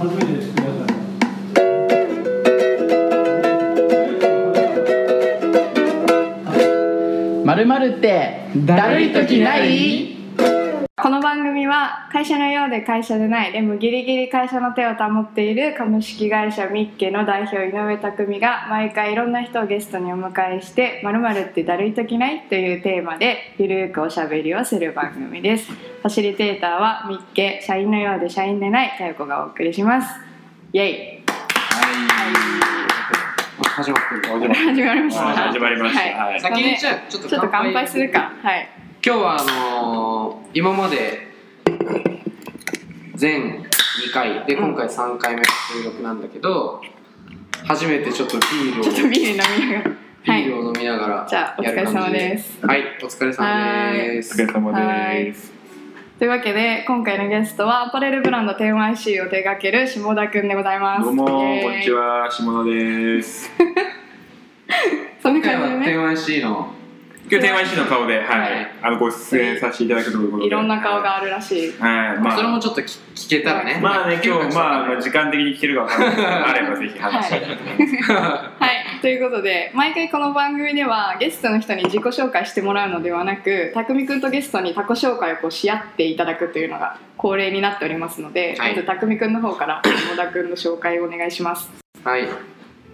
初めてです皆さんまるまるってだるい時ないこの番組は会社のようで会社でないでもギリギリ会社の手を保っている株式会社ミッケの代表井上匠が毎回いろんな人をゲストにお迎えして「まるってだるい時ない?」というテーマでゆるーくおしゃべりをする番組です。ファシリテーターはミッケ社員のようで社員でない佳代子がお送りします。イェイ。始まってる始まりました。はい。始まりました。先にじゃあちょっと乾杯するか。はい今日はあのー今まで全2回で今回3回目の収録なんだけど初めてちょっとビールをちょっとビール飲みながら。はいビールを飲みながらじゃあお疲れ様ですはいお疲れ様です。お疲れ様です。というわけで今回のゲストはアパレルブランド 10YC を手掛ける下田くんでございます。どうもこんにちは。下野です。そんな今回は感じでね 10YC の今日天湾師の顔で、はい。はい。あのご出演させていただくということで。いろんな顔があるらしい。はい。まあ。それもちょっと聞聞けたらね。まあね今日、まあ、まあ時時間的に聞けるかわからない。ですけどあればぜひ話したいなと思い。ます、はい。ということで毎回この番組ではゲストの人に自己紹介してもらうのではなく匠くんとゲストに他己紹介をこうし合っていただくというのが恒例になっておりますので、はい。まず匠くんの方から下田くんの紹介をお願いします。はい。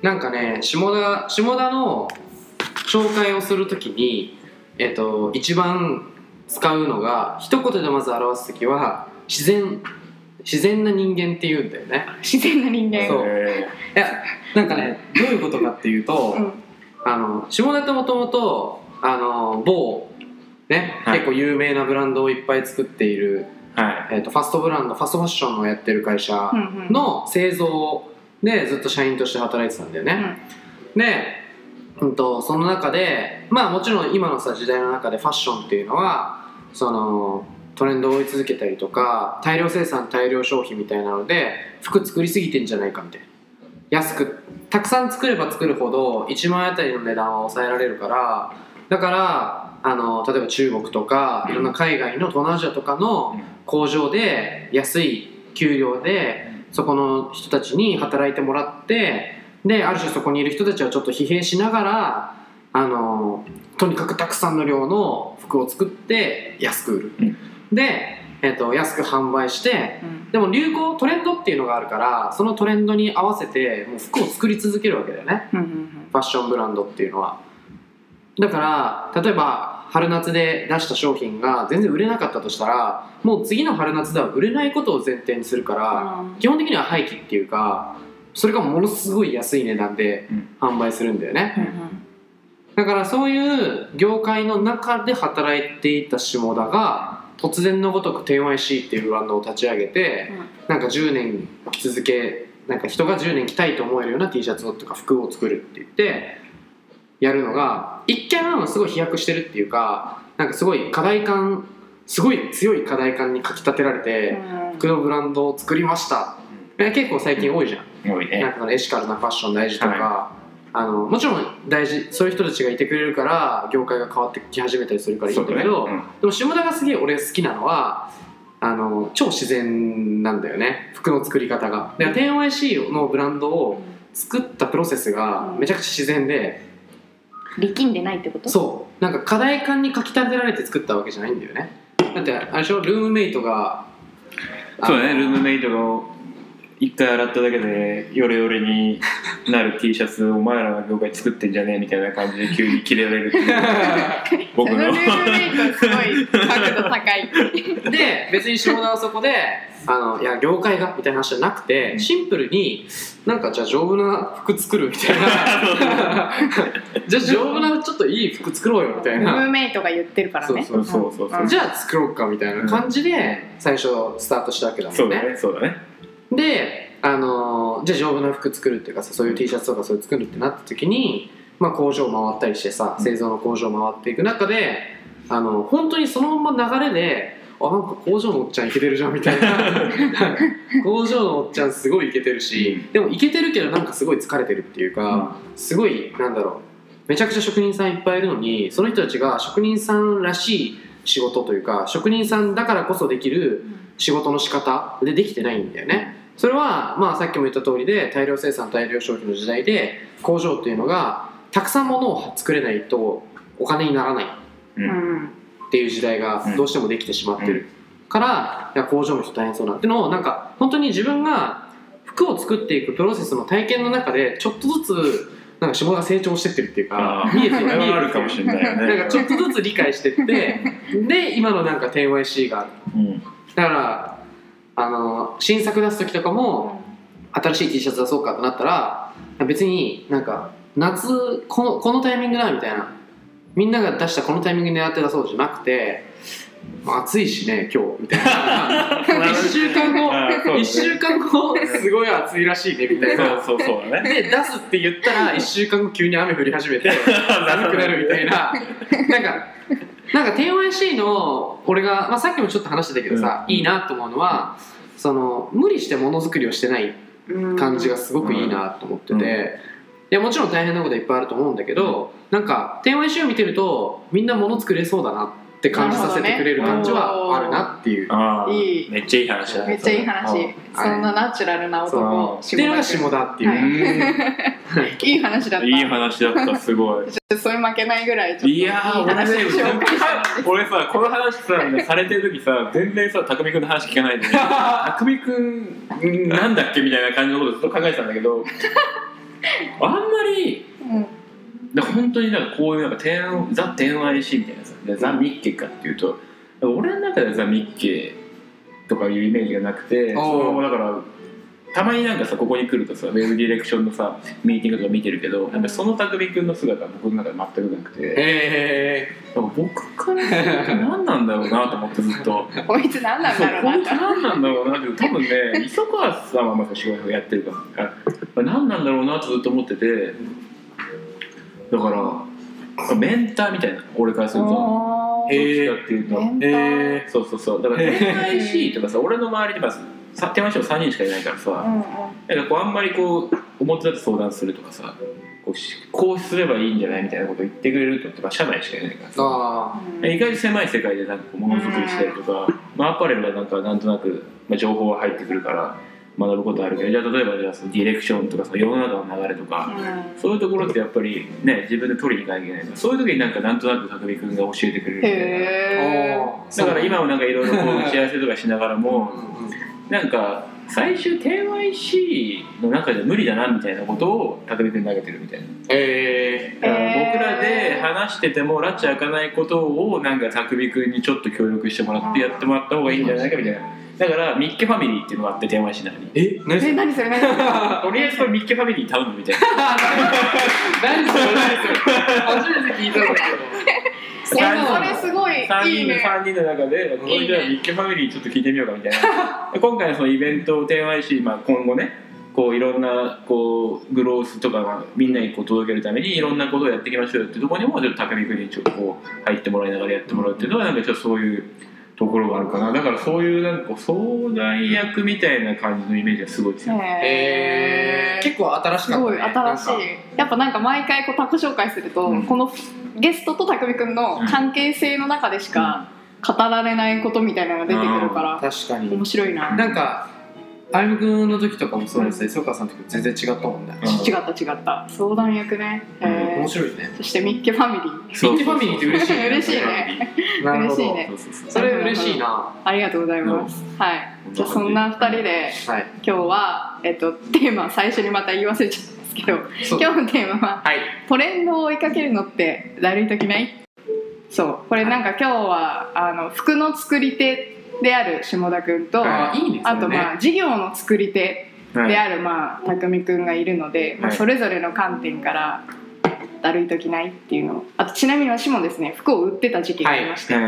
なんかね下田下田の紹介をするときにえっと一番使うのが一言でまず表すときは自然自然な人間っていうんだよね。自然な人間。そう。えいやなんかねどういうことかっていうと、うん。あの下田ってもともとあの某ね、はい。結構有名なブランドをいっぱい作っている、ーはい。えっとファストブランドファストファッションをやってる会社うんうん。の製造でずっと社員として働いてたんだよね、で、うん、とその中でまあもちろん今のさ時代の中でファッションっていうのはそのトレンドを追い続けたりとか大量生産大量消費みたいなので服作りすぎてんじゃないかみたいな。安くたくさん作れば作るほど1万円あたりの値段は抑えられるからだからあの例えば中国とかいろんな海外の東南アジアとかの工場で安い給料でそこの人たちに働いてもらってである種そこにいる人たちはちょっと疲弊しながらあのとにかくたくさんの量の服を作って安く売る、うん。で、えっと安く販売してうん。でも流行トレンドっていうのがあるからそのトレンドに合わせてもう服を作り続けるわけだよね。うんうん。ファッションブランドっていうのは。だから例えば春夏で出した商品が全然売れなかったとしたらもう次の春夏では売れないことを前提にするからうん。基本的には廃棄っていうかそれがものすごい安い値段で販売するんだよね、うんうん。だからそういう業界の中で働いていた下田が突然のごとく 10YC っていうブランドを立ち上げて、なんか10年続けなんか人が10年着たいと思えるような T シャツとか服を作るって言ってやるのが一見すごい飛躍してるっていうかなんかすごい課題感すごい強い課題感にかきたてられて、うん。服のブランドを作りました、え結構最近多いじゃん多いねなんかそのエシカルなファッション大事とか、あのもちろん大事そういう人たちがいてくれるから業界が変わってき始めたりするからいいんだけどそうだね。でも下田がすげえ俺好きなのはあの超自然なんだよね。服の作り方が。だから 10YC のブランドを作ったプロセスがめちゃくちゃ自然で。力んでないってこと？そう。なんか課題感にかきたてられて作ったわけじゃないんだよね。だってあれでしょ？ルームメイトがそうだね。ルームメイトが一回洗っただけでヨレヨレになる T シャツお前らが業界作ってんじゃねえみたいな感じで急にキレられるっていう僕のルームメイトすごい角度高い。で別に下田はそこであのいや業界がみたいな話じゃなくてシンプルになんかじゃあ丈夫な服作るみたいな。じゃあ丈夫なちょっといい服作ろうよみたいルームなメイトが言ってるからね。そうそうそうそうじゃあ作ろうかみたいな感じで最初スタートしたわけだもんそうだねねそうだねであのじゃあ丈夫な服作るっていうかさそういう T シャツとかそういう作るってなった時に、まあ、工場回ったりしてさ製造の工場回っていく中であの本当にそのまま流れであなんか工場のおっちゃんイケてるじゃんみたいな。工場のおっちゃんすごいイケてるしでもイケてるけどなんかすごい疲れてるっていうか、すごいなんだろうめちゃくちゃ職人さんいっぱいいるのにその人たちが職人さんらしい仕事というか職人さんだからこそできる仕事の仕方でできてないんだよね。それは、まあ、さっきも言った通りで大量生産大量消費の時代で工場っていうのがたくさんものを作れないとお金にならない。うん。っていう時代がどうしてもできてしまってる。から、いや工場の人大変そうなってのをなんか本当に自分が服を作っていくプロセスの体験の中でちょっとずつなんか下が成長してってるっていうか見えてそれはあるかもしれないよね。なんかちょっとずつ理解してって で今のなんか 10YC があるうんだからあの新作出す時とかも新しい T シャツ出そうかってなったら別になんか夏このこのタイミングだみたいな。みんなが出したこのタイミングで狙って出そうじゃなくてまあ暑いしね今日みたいな。1週間後あーそうね。1週間後すごい暑いらしいねみたいな。そうそうそうだね。で出すって言ったら1週間後急に雨降り始めて 寒くなるみたいな。なんかなんか 10YC の俺が、まあ、さっきもちょっと話してたけどさ、いいなと思うのはその無理してものづくりをしてないうん。感じがすごくいいなと思ってて、うん。いやもちろん大変なこといっぱいあると思うんだけど、なんか 10YC を見てるとみんなもの作れそうだなって感じさせてくれる感じはあるなっていう。ああいい。めっちゃいい話だめっちゃいい話。うん。そんなナチュラルな男っていうのが下田っていう、はい。いい話だったい。い話だった。すごいそれ負けないぐらいちょっといやー俺さこの話さされてる時さ全然さ匠君の話聞かないで 匠君なんだっけみたいな感じのことずっと考えてたんだけど あんまりうん。で本当になんかこういうなんか天ザ・天 IC みたいなさでザ・ミッケかっていうと俺の中ではザ・ミッケとかいうイメージがなくてそのだからたまになんかさここに来るとさウェブディレクションのさミーティングとか見てるけどなんかその匠君の姿は僕の中で全くなくて。えなんか僕からすると何なんだろうなと思ってずっと。こいつ何なんだろうなって何なんだろうなって多分ね磯川さんはまあ仕事をやってるからあ何なんだろうなとずっと思ってて。だからメンターみたいな俺からすると。どっちかっていうとえそうそうそう。だから恋愛 C とかさ俺の周りにまずさ手間師3人しかいないからさ、うんうん。かこうあんまりこう表立って相談するとかさこうしこうすればいいんじゃないみたいなことを言ってくれる人ってまあ社内しかいないからー、さ。あうん意外と狭い世界でなんかこうものづくりしたりとか、まあ、アパレルはなんかなんとなく、まあ、情報が入ってくるから学ぶことあるけどじゃあ例えばじゃあそのディレクションとかその世の中の流れとか、そういうところってやっぱりね自分で取りに行かなきゃいけないからそういう時になんかなんとなく匠君が教えてくれるみたいな。だから今もなんかいろいろこう打ち合わせとかしながらもうん。うんなんか最終 KYC の中で無理だなみたいなことを匠君に投げてるみたいな。えだからへー僕らで話してても拉致開かないことをなんか匠君にちょっと協力してもらってやってもらった方がいいんじゃないかみたいなだからミッケファミリーっていうのがあって電話しながらに。ー、え？何そえれ何それ？何それ？とりあえずこれミッケファミリーに頼むみたいな。何 それ何それ初めて聞いたんだけえそれすごい3人のいいね。3人の中でこれじゃあミッケファミリーちょっと聞いてみようかみたいな。で 今回のそのイベントを提案し、まあ、今後ねこういろんなこうグロースとかがみんなにこう届けるためにいろんなことをやっていきましょうよっていうところにもちょっと匠君にちょっとこう入ってもらいながらやってもらうっていうのはなんかちょっとそういうところがあるかな。だからそういうなんか相談役みたいな感じのイメージがすごい強い、えー、結構新しすかった、ね、ごい新しい。やっぱなんか毎回こうタコ紹介すると、うん。このゲストと匠くんの関係性の中でしか語られないことみたいなのが出てくるから、確かに。面白いな、なんかあゆむくんの時とかもそうですね。磯川さんの時も全然違ったもんね、うん。違った違った。相談役ね、うん。へー。面白いね。そしてミッケファミリー。ミッケファミリーって嬉しいね。嬉しいね。嬉しいね。それ嬉しいな。ありがとうございます、はい。じゃあそんな2人ではい。今日は、えっと、テーマ最初にまた言い忘れちゃったんですけど今日のテーマははい。トレンドを追いかけるのってだるい時ない？そう。これなんか今日はあの服の作り手である下田君と、あい。いねあとまあ事業の作り手はい。であるまあ匠君がいるので、まあ、はいそれぞれの観点からだるい時ないっていうのを。あとちなみに私もですね服を売ってた時期がありまして、はい。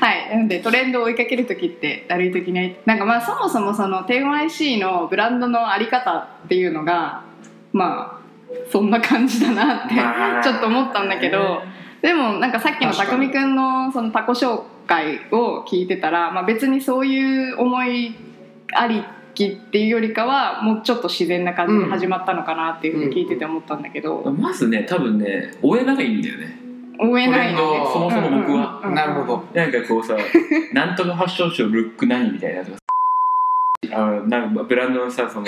はい、なのでトレンドを追いかける時ってだるい時ない。なんかまあそもそもその 10YC のブランドのあり方っていうのがまあそんな感じだなってまあ。ちょっと思ったんだけど。でもなんかさっきの匠くんのそのタコ紹介を聞いてたら、まあ、別にそういう思いありきっていうよりかはもうちょっと自然な感じで始まったのかなっていうふうに聞いてて思ったんだけど、まずね多分ね追えないんだよね。追えないトレンドね。そもそも僕は。うんうんうんなるほど。なんかこうさ なんとかファッションショールック何みたいなとかあなんかブランドのさその。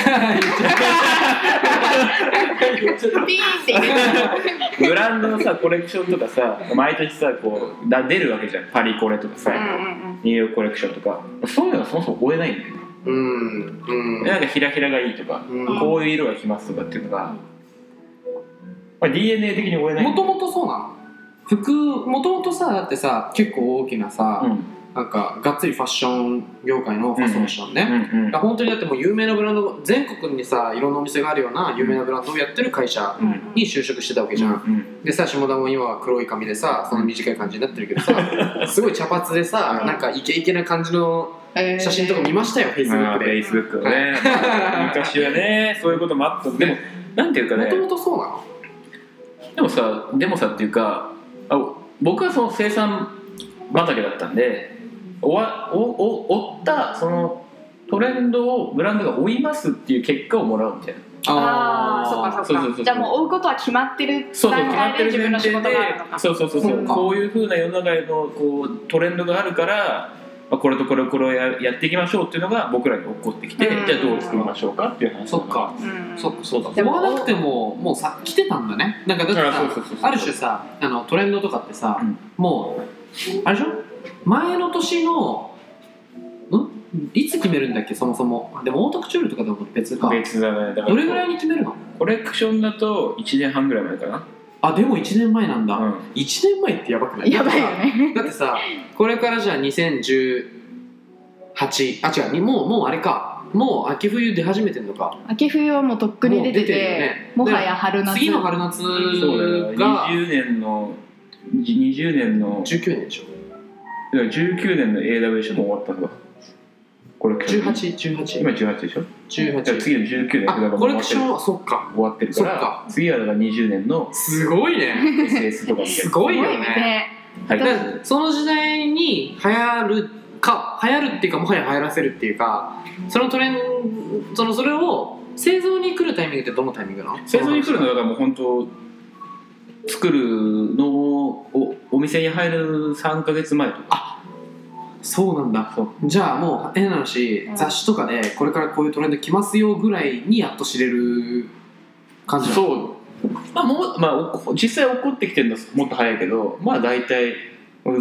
ブランドのさコレクションとかさ毎年さこうだ出るわけじゃん。パリコレとかさ、うんうんニューヨークコレクションとか。そういうのがそもそも追えないんだよね、うんうん。なんかひらひらがいいとか、うん。こういう色がきますとかっていうのが、まあ、DNA 的に追えないもともとそうなの？服もともとさだってさ結構大きなさ、うんなんかがっつりファッション業界のファッションね、うんうんだから本当にだってもう有名なブランド全国にさいろんなお店があるような有名なブランドをやってる会社うんうんに就職してたわけじゃん、うんでさ下田も今は黒い髪でさその短い感じになってるけどさすごい茶髪でさうん。なんかイケイケな感じのえー。写真とか見ましたよ、フェイスブックで。フェイスブックね昔はねそういうこともあったでもなんていうかね。もともとそうなの？でもさでもさっていうかあ僕はその生産畑だったんでおわおお追ったそのトレンドをブランドが追いますっていう結果をもらうみたいな。ああそっかそうそうそうそう。かじゃあもう追うことは決まってるそうそう段決まってる階で自分の仕事があるのか。そうそうそうそう。こういうふうな世の中のこうトレンドがあるから、まあ、これとこれをこれをややっていきましょうっていうのが僕らに起こってきて、うん。じゃあどう作りましょうかっていう話そっか。うん。そっかそうかでも追わなくてももうさ来てたんだね。なんかだってある種さあのトレンドとかってさ、うん。もうあれでしょ？前の年のん？いつ決めるんだっけそもそも。あでもオートクチュールとかでも別か。別だね。だからどれぐらいに決めるの？コレクションだと1年半ぐらい前かな、あでも1年前なんだ、うん。1年前ってやばくない？やばいよね。だってさこれからじゃあ2018あ違うにもうもうあれか。もう秋冬出始めてんのか。秋冬はもうとっくに出てもう出てるよてね。もはや春夏。次の春夏そうだよ。が20年の20年の19年でしょ19年の AW 賞も終わったんだコレクション1818今18でしょ？だから18次の19年あコレクションはそっか。終わってるから。そっか。次はだから20年のすごいね。SS とかみたいなすごいよね。ね。はい。だからその時代に流行るか流行るっていうかもはや流行らせるっていうかそのトレンそのそれを製造に来るタイミングってどのタイミングなの？製造に来るのはだからもう本当作るのをおお店に入る3か月前とか。そうなんだ。そう。じゃあもう変な話、うん雑誌とかでこれからこういうトレンド来ますよぐらいにやっと知れる感じそう。まあもう、まあ、お実際起こってきてるのはもっと早いけど。まあ大体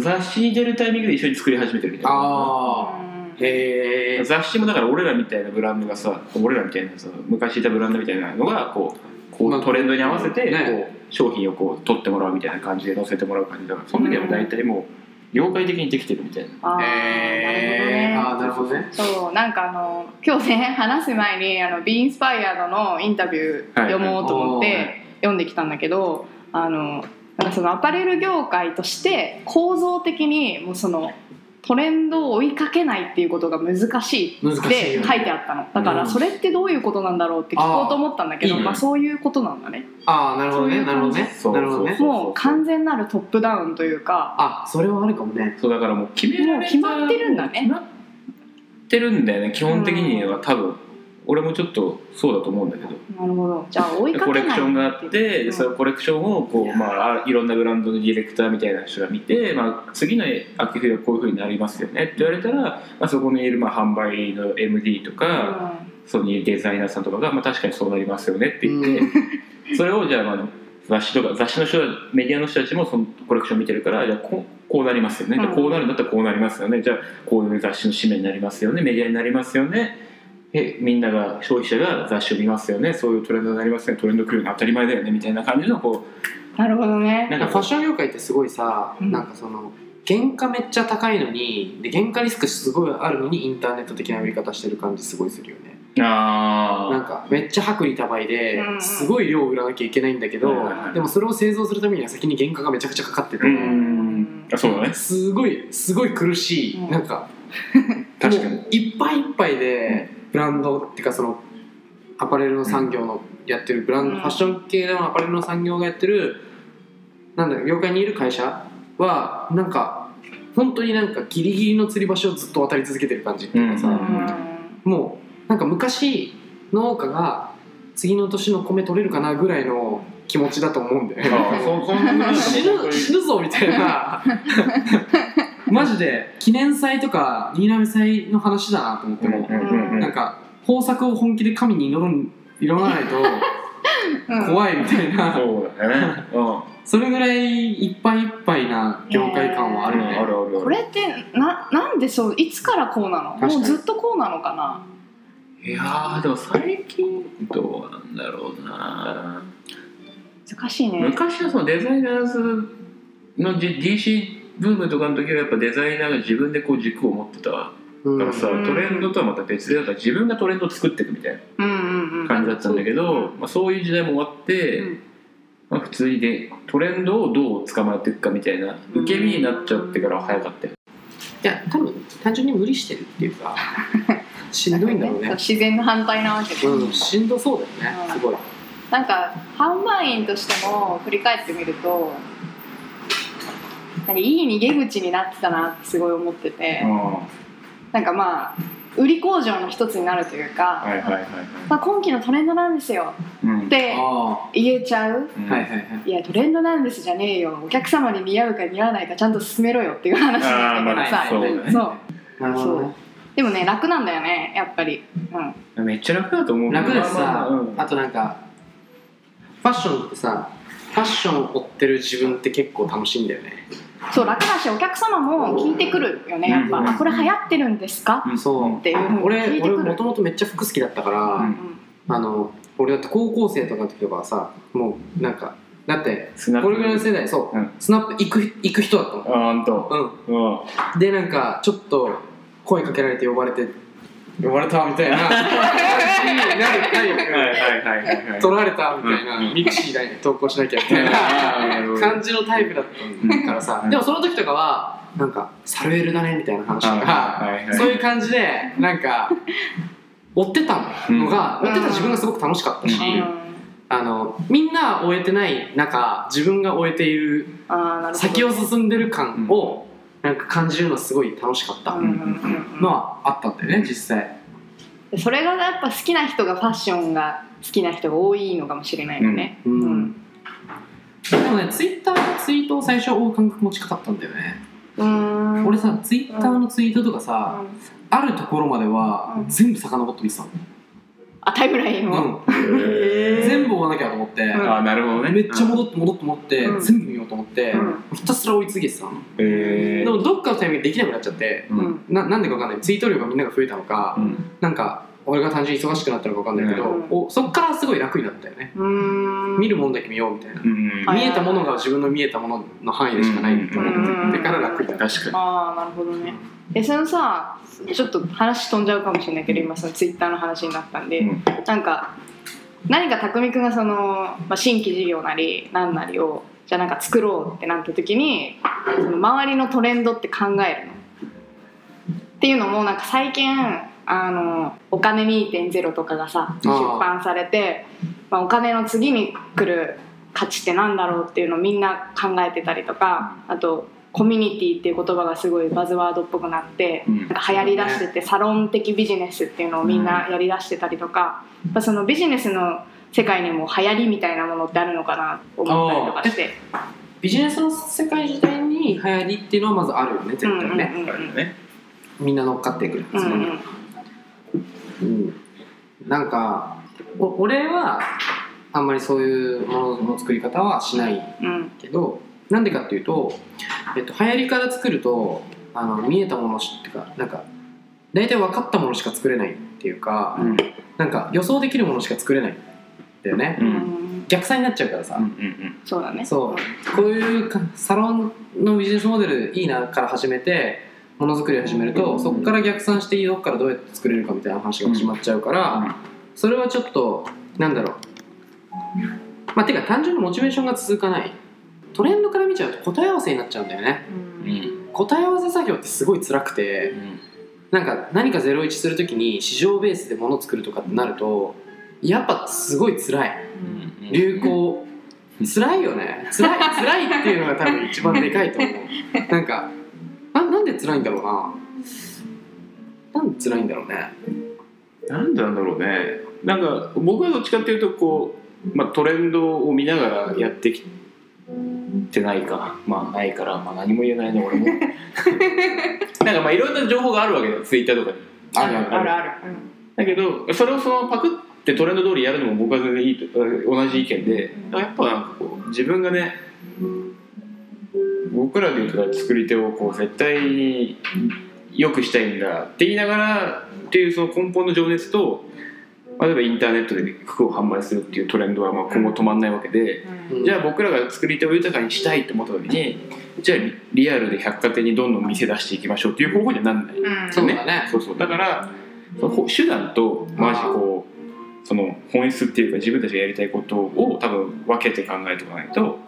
雑誌に出るタイミングで一緒に作り始めてるみたいな。ああへえ雑誌もだから俺らみたいなブランドがさ俺らみたいなさ昔いたブランドみたいなのがこうこまあうトレンドに合わせてね。こう商品をこう取ってもらうみたいな感じで載せてもらう感じだからその時は大体もう業界的にできてるみたいな。へえああなるほどね。そうなんかあの今日ね話す前にあの Be Inspired のインタビュー読もうと思っはいて読んできたんだけどあのなんかそのアパレル業界として構造的にもうそのトレンドを追いかけないっていうことが難しいっ難しいよね。て書いてあったの。だからうん。それってどういうことなんだろうって聞こうと思ったんだけどあーいいね。まあ、そういうことなんだね。ああなるほどね。なるほどね。そうなるほどね。そうもう完全なるトップダウンというかあそれはあるかもね。そうだからもう決められたもう決まってるんだね。決まってるんだよね。基本的には多分俺もちょっとそうだと思うんだけど。なるほど。じゃあ追いかコけないレクションがあって、うん。そのコレクションをこう、まあ、あいろんなブランドのディレクターみたいな人が見て、まあ、次の秋冬はこういうふうになりますよね。って言われたら、まあ、そこにいるまあ販売の MD とか、そこにいるデザイナーさんとかが、まあ、確かにそうなりますよねって言って、それをじゃあ,、まあ雑誌とか雑誌の人メディアの人たちもそのコレクション見てるからじゃあこうこうなりますよね、じゃあこうなるんだったらこうなりますよね。じゃあこういう雑誌の紙面になりますよね。メディアになりますよねえみんなが消費者が雑誌を見ますよね。そういうトレンドになりますね。トレンド来るの当たり前だよね。みたいな感じのこなるほどね。うなんかファッション業界ってすごいさ、うん。なんかその原価めっちゃ高いのにで原価リスクすごいあるのにインターネット的な売り方してる感じすごいするよね。なんあかめっちゃ薄利多売でうん。うんすごい量売らなきゃいけないんだけど、はいはいはいでもそれを製造するためには先に原価がめちゃくちゃかかってて、ーうん。あそうだね。すごいすごい苦しい、うん。なんか 確かに。いっぱいいっぱいでブランドっていうかそのアパレルの産業のやってるブランド、うんファッション系のアパレルの産業がやってるなんだろう業界にいる会社はなんか本当になんかギリギリの吊り橋をずっと渡り続けてる感じっていうかさ、うん。もうなんか昔農家が次の年の米取れるかなぐらいの気持ちだと思うんだよ 死ぬ死ぬぞみたいな。マジで記念祭とか新浪祭の話だなと思っても、うんうんうんなんか豊作を本気で神に祈るん祈らないと うん。怖いみたいな、そうだね。うん。それぐらいいっぱいいっぱいな業界感はあるよね、あるあるある。これってななんでそういつからこうなの？もうずっとこうなのかな？いやーでも最近どうなんだろうな。難しいね。昔はそのデザイナーズの D- DC ブームとかの時はやっぱデザイナーが自分でこう軸を持ってたかうんらさ、うん。トレンドとはまた別でだから自分がトレンドを作っていくみたいうんうんうなん。感じだったんだけど、まあ、そういう時代も終わって、うん。まあ、普通にでトレンドをどう捕まえていくかみたいな受け身になっちゃってからは早かったよ。いや多分単純に無理してるっていうか しんどいんだろうね。自然の反対なわけで、うんしんどそうだよねうん。すごい。なんか販売員としても振り返ってみるとなんかいい逃げ口になってたなってすごい思ってて、なんかまあ売り工場の一つになるというか、はいはいはいはい。まあ、今期のトレンドなんですよ。うん。ってあ言えちゃう？うん。あはいはいはい。いやトレンドなんですじゃねえよ。お客様に似合うか似合わないかちゃんと進めろよっていう話なんだけどさ、そう。だね。そう。でもね楽なんだよねやっぱり、うん、めっちゃ楽だと思う。楽だしさ、まあまあ。うん。あとなんかファッションってさファッションを追ってる自分って結構楽しいんだよねそう楽だしお客様も聞いてくるよね。やっぱ、うん。あこれ流行ってるんですか、うんそう。っていうふうに聞い俺てくる。俺もともとめっちゃ服好きだったから、うんあの俺だって高校生とかの時とかはさもうなんかだってこれぐらいの世代そう、うん。スナップ行く行く人だったの。あほんと。うん。うん。でなんかちょっと声かけられて呼ばれて呼ばれたみたいな。なるはいはいはいはいはい取られたみたいな、うん mixi に投稿しなきゃみたいな 感じのタイプだったからさ、うんでもその時とかはなんかサルエルだねみたいな話とか、そういう感じでなんか追ってたのが、うん。追ってた自分がすごく楽しかったし、うん。あのみんな追えてない中自分が追えている先を進んでる感をなんか感じるのすごい楽しかった。のはあったんだよね実際。でそれがやっぱ好きな人がファッションが好きな人が多いのかもしれないよね、うん。うん。でもねツイッターのツイートを最初追う感覚も近かったんだよね。俺さツイッターのツイートとかさ、うん。あるところまではうん。全部遡って見てたの、あタイムラインを、うん。全部追わなきゃと思って、うん。あなるほどね。めっちゃ戻って戻って戻って、うん。全部見ようと思って、うん。ひたすら追い続けてたの、へでもどっかのタイミングでできなくなっちゃって、うんうん。ななんでかわかんない。ツイート量がみんなが増えたのか、うん。なんか俺が単純に忙しくなったのかわかんないけど、うん。おそっからすごい楽になったよね、見るもんだけ見ようみたいな、見えたものが自分の見えたものの範囲でしかないって思ってから楽になった、確かに。ああなるほどね。えそのさちょっと話飛んじゃうかもしれないけど今そのツイッターの話になったんで、うん。なんか何か匠くんがその、まあ、新規事業なり何なりをじゃあなんか作ろうってなった時にその周りのトレンドって考えるの？っていうのもなんか最近あのお金2.0とかがさ出版されてまあ、お金の次に来る価値ってなんだろうっていうのをみんな考えてたりとかあとコミュニティっていう言葉がすごいバズワードっぽくなって、うん。なんか流行りだしててサロン的ビジネスっていうのをみんなやりだしてたりとか、やっぱそのビジネスの世界にも流行りみたいなものってあるのかなと思ったりとかして。ビジネスの世界自体に流行りっていうのはまずあるよね絶対ね、うんうんうんみんな乗っかってくるうんそこに、うん。なんかお俺はあんまりそういうものの作り方はしないうん。けどなんでかっていうと、えっと、流行りから作るとあの見えたものしっていうかなんか大体分かったものしか作れないっていうか、うん。なんか予想できるものしか作れないんだよね、ううん。ん逆算になっちゃうからさ、うんうん。そうだね。そう。こういうかサロンのビジネスモデルいいなから始めてものづくりを始めるとそこから逆算してどこからどうやって作れるかみたいな話が始まっちゃうから、それはちょっとなんだろう。まあてか単純にモチベーションが続かない。トレンドから見ちゃうと答え合わせになっちゃうんだよね。答え合わせ作業ってすごい辛くてなんか何か01するときに市場ベースで物作るとかってなるとやっぱすごい辛い。うん。流行。辛いよね。辛い辛いっていうのが多分一番でかいと思う。なんかななんで辛いんだろうな。なんで辛いんだろうね。なんでなんだろうね。なんか僕はどっちかっていうとこう、まあ、トレンドを見ながらやってきてないか。まあないから、まあ、何も言えないね俺も。なんかまあいろんな情報があるわけだよ。ツイッターとかに。あるある。あるだけどそれをそのパクってトレンド通りやるのも僕は全然いいと同じ意見で。やっぱなんかこう自分がね僕らで言うと作り手をこう絶対に良くしたいんだって言いながらっていうその根本の情熱と例えばインターネットで服を販売するっていうトレンドはまあ今後止まんないわけで、うん。じゃあ僕らが作り手を豊かにしたいと思った時にじゃあリリアルで百貨店にどんどん店出していきましょうっていう方法にはなんない、うん。そうだね。そうそう。だからその手段とマジこうその本質っていうか自分たちがやりたいことを多分分けて考えておかないと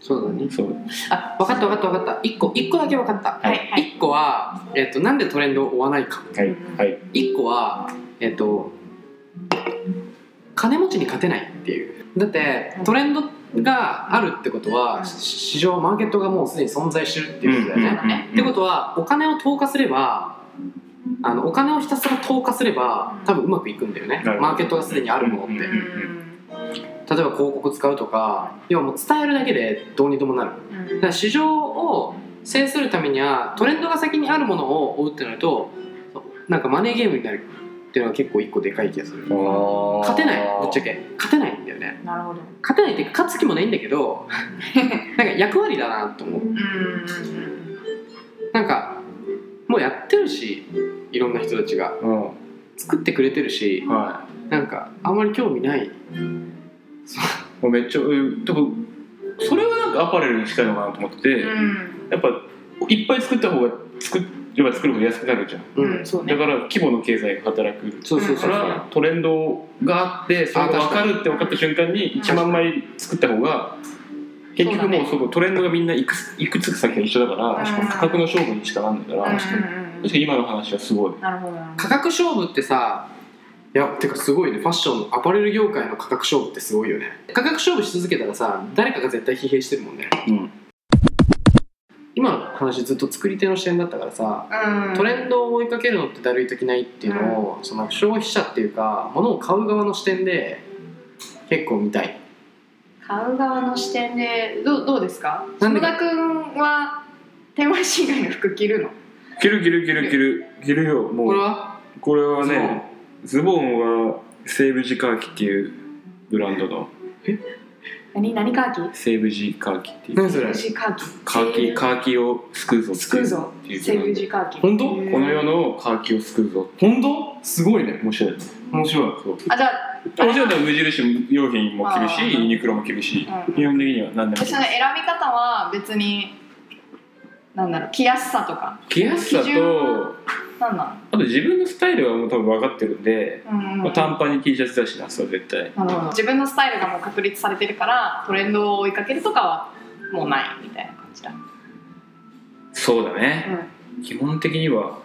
そうだね。そう。あ分かった分かった分かった。一個一個だけ分かった。はい。はい。一個は、えっとなんでトレンドを追わないか。はい。はい。一個はえっと金持ちに勝てないっていう。だってトレンドがあるってことはし市場マーケットがもうすでに存在してるっていうことだよね、うんねってことはお金を投下すればあのお金をひたすら投下すれば多分うまくいくんだよね。なるほど。マーケットがすでにあるものって、うん例えば広告使うとか要はもう伝えるだけでどうにでもなる。だから市場を制するためにはトレンドが先にあるものを追うってなるとなんかマネーゲームになるっていうのが結構一個でかい気がする。勝てない。ぶっちゃけ。勝てないんだよね。なるほど。勝てないっていうか勝つ気もないんだけど なんか役割だなと思う。うん。なんかもうやってるしいろんな人たちが。うん。は作ってくれてるしい。なんかあんまり興味ないもう。めっちゃうん多分それはなんかアパレルに近いのかなと思ってて、やっぱいっぱい作った方が作れば作るほど安くなるじゃん。うん、だから規模の経済が働く。そうそうそうトレンドがあってそれが分かるって分かった瞬間に1万枚作った方が結局もうそこトレンドがみんないくついくつか先が一緒だから確かに価格の勝負にしかなんないからうん。確かうんうんに今の話はすごい。なるほど。なるほ価格勝負ってさいやてかすごいね。ファッションアパレル業界の価格勝負ってすごいよね。価格勝負し続けたらさ誰かが絶対疲弊してるもんね。うん。今の話ずっと作り手の視点だったからさどうん。トレンドを追いかけるのってだるいときないっていうのを、その消費者っていうか物を買う側の視点で結構見たい。買う側の視点でどうどうですか？下田君は天満市以外の服着るの？着る着る着る着る。着るよもう。これは？これはねズボンは西武寺カーキっていうブランドの。何何カーキ？西武寺カーキっていう。何それ？西カーキ。カーキカーキを救うぞっていうぞっていう西武寺カーキ。本当？この世のカーキを救うぞ本当？すごいね。面白い。面白い。そう。あじゃあもちろん無印用品も着るしあーユニクロも着るしうん。基本的には何でも着る選び方は別になんだろう着やすさとか。着やすさとはなんなあと自分のスタイルはもう多分分かってるんで、の、うんうん。まあ、短パンに T シャツだしなそれは絶対。なるほど。自分のスタイルがもう確立されてるからトレンドを追いかけるとかはもうないみたいな感じだ、そうだね、基本的には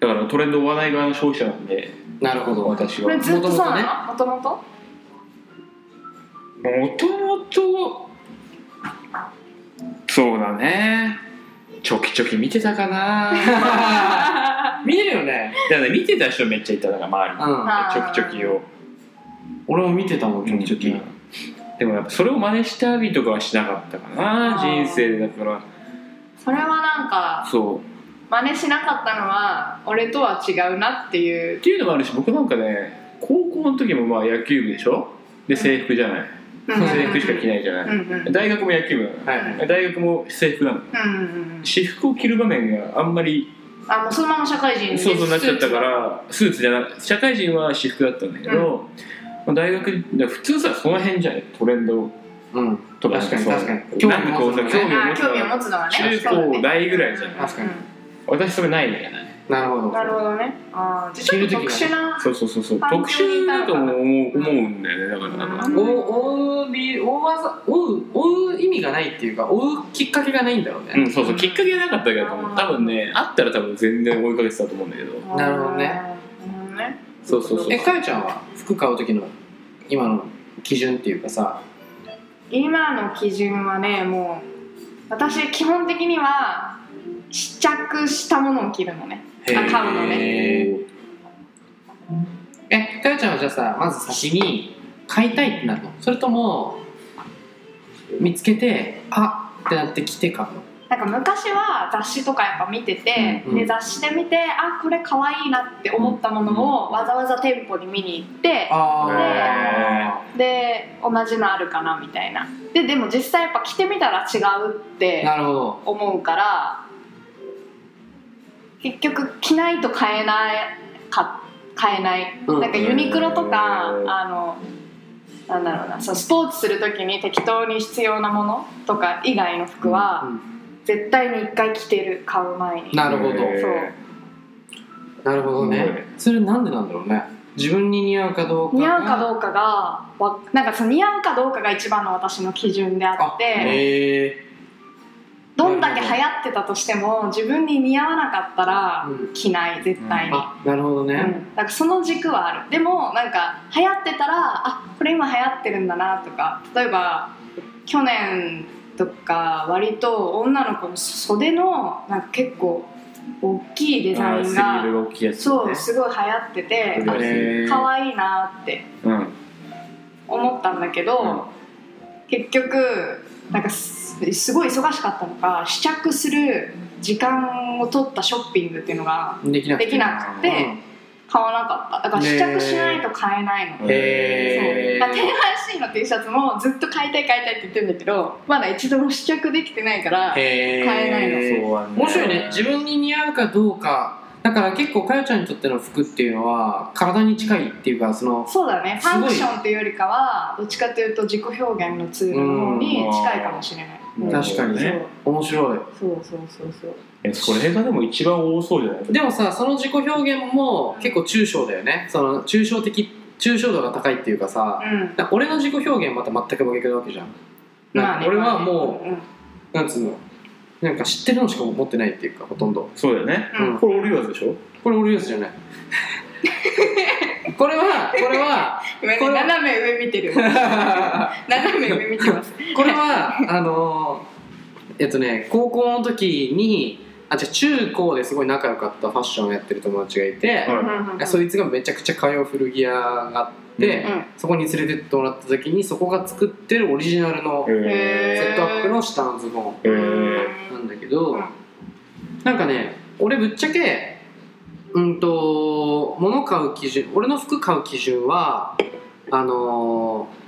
だからトレンドを追わない側の消費者なんでなるほど。私は。これずっとそう元々ね。なの？もともともともとそうだねちょきちょき見てたかな。見えるよね。だから見てた人めっちゃいただから周りに。ちょきちょきを。俺も見てたもんちょきちょき、うん。でもやっぱそれを真似したりとかはしなかったかな人生でだから。それはなんかそう。真似しなかったのは俺とは違うなっていう。っていうのもあるし僕なんかね高校の時もまあ野球部でしょ？で制服じゃない、制服しか着ないじゃない、うんうんうん。大学も野球部なの、はい。大学も制服なの。うんうんうん私服を着る場面があんまりあもうそのまま社会人でそうそうなっちゃったからスーツじゃなく社会人は私服だったんだけど、まあ大学で普通さその辺じゃない？トレンド。うん。とか確かにそう。確かに興味持つのね。興味をあ持つのはね。中高大ぐらいじゃん確かに私それないんだよねなるほど。なるほどね。あーじゃあちょっと特殊なそうそうそうそう。環特殊だと思う思うんだよね。だから追う追う理由追わ追う追う意味がないっていうか追うきっかけがないんだろうね、うん、そうそう。きっかけがなかったけど多分ねあったら多分全然追いかけてたと思うんだけど。なるほどね。なるほどね。そうそうそうえかよちゃんは服買う時の今の基準っていうかさ。今の基準はねもう私基本的には試着したものを着るのね買うのね。えかよちゃんはじゃあさまず先に買いたいってなるの？それとも見つけてあってなって着て買うの？なんか昔は雑誌とかやっぱ見てて、うんで雑誌で見てあこれ可愛いなって思ったものをわざわざ店舗に見に行ってあで同じのあるかなみたいな。ででも実際やっぱ着てみたら違うってあなるほど。思うから結局着ないと買えないか買えない、うん。なんかユニクロとかうん。あのなんだろうなそうスポーツする時に適当に必要なものとか以外の服は、絶対に一回着てる買う前に。なるほど。そう。なるほどね。それなんでなんだろうね。自分に似合うかどうか似合うかうどうかがわなんかその似合うかどうかが一番の私の基準であって。へえどんだけ流行ってたとしても自分に似合わなかったらうん。着ない絶対に、あなるほどね、うん、だからその軸はある。でもなんか流行ってたらあこれ今流行ってるんだなとか例えば去年とか割と女の子の袖のなんか結構大きいデザインがブ大きいやつそうすごい流行ってて可愛いなってうん。思ったんだけど、結局なんかすすごい忙しかったのか試着する時間を取ったショッピングっていうのができなくて。できなくて買わなかった。だから試着しないと買えないの、うんへー。そう。だから 10IC の T シャツもずっと買いたい買いたいって言ってるんだけどまだ一度も試着できてないから買えないの。そう面白いね。自分に似合うかどうか。だから結構かよちゃんにとっての服っていうのは体に近いっていうかそのそうだね。ファンクションっていうよりかはどっちかっていうと自己表現のツールの方に近いかもしれない、うん確かに。ね面白い。そうそうそうそう。えそれがでも一番多そうじゃない？でもさその自己表現も結構抽象だよね。その抽象的抽象度が高いっていうかさうん。俺の自己表現また全く真逆なわけじゃん。なんか俺はもう、うんなんつうの？なんか知ってるのしか持ってないっていうかほとんど。そうだよね。うん。これオリオーズでしょ？これ俺やつじゃない これはこれは斜め上見てる。斜め上見てます。これはあのえっとね高校の時にあじゃあ中高ですごい仲良かったファッションをやってる友達がいて、はい。そいつがめちゃくちゃ通う古着屋があって、うんそこに連れてってもらった時にそこが作ってるオリジナルのへセットアップの下のズボンえーなんだけど、うん。なんかね俺ぶっちゃけうんと物買う基準俺の服買う基準はあのー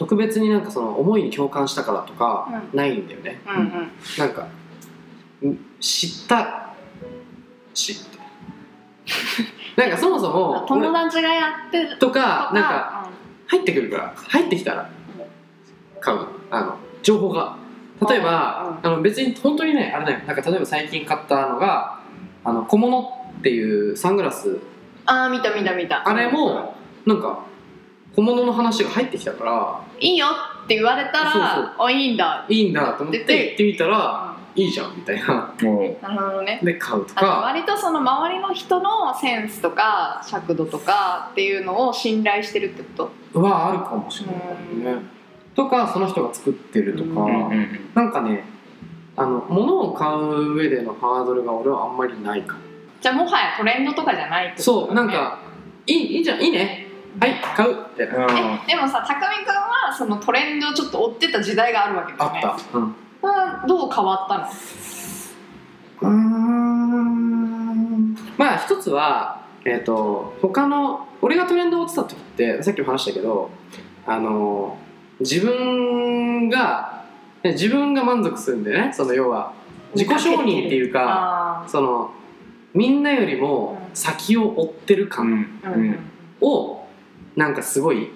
特別になんかその思いに共感したからとかうないんだよね、うんうん。なんかん知った知って。なんかそもそも 友達がやってるととかなんか入ってくるから入ってきたら買う。あの情報が。例えばあの別に本当にねあれだよ。なんか例えば最近買ったのがあの小物っていうサングラス。ああ見た見た見た。あれもなんか小物の話が入ってきたからいいよって言われたらそうそう。あいいんだ。いいんだと思ってで行ってみたらいいじゃんみたいな。もなるほどね。で買うとか。割とその周りの人のセンスとか尺度とかっていうのを信頼してるってこと？はあるかもしれないね。とかその人が作ってるとか、う、なんかねあの物を買う上でのハードルが俺はあんまりないかもじゃあもはやトレンドとかじゃないってことそうなんかいいいいじゃんいいね。はい買う。みたいなでもさたくみくんはそのトレンドをちょっと追ってた時代があるわけだあよね。った。うん。それはどう変わったの？うーん。まあ一つはえっ、と他の俺がトレンドを追ってた時ってさっきも話したけどあの自分がね自分が満足するんでね。その要は自己承認っていうかあそのみんなよりも先を追ってるう感をなんかすごい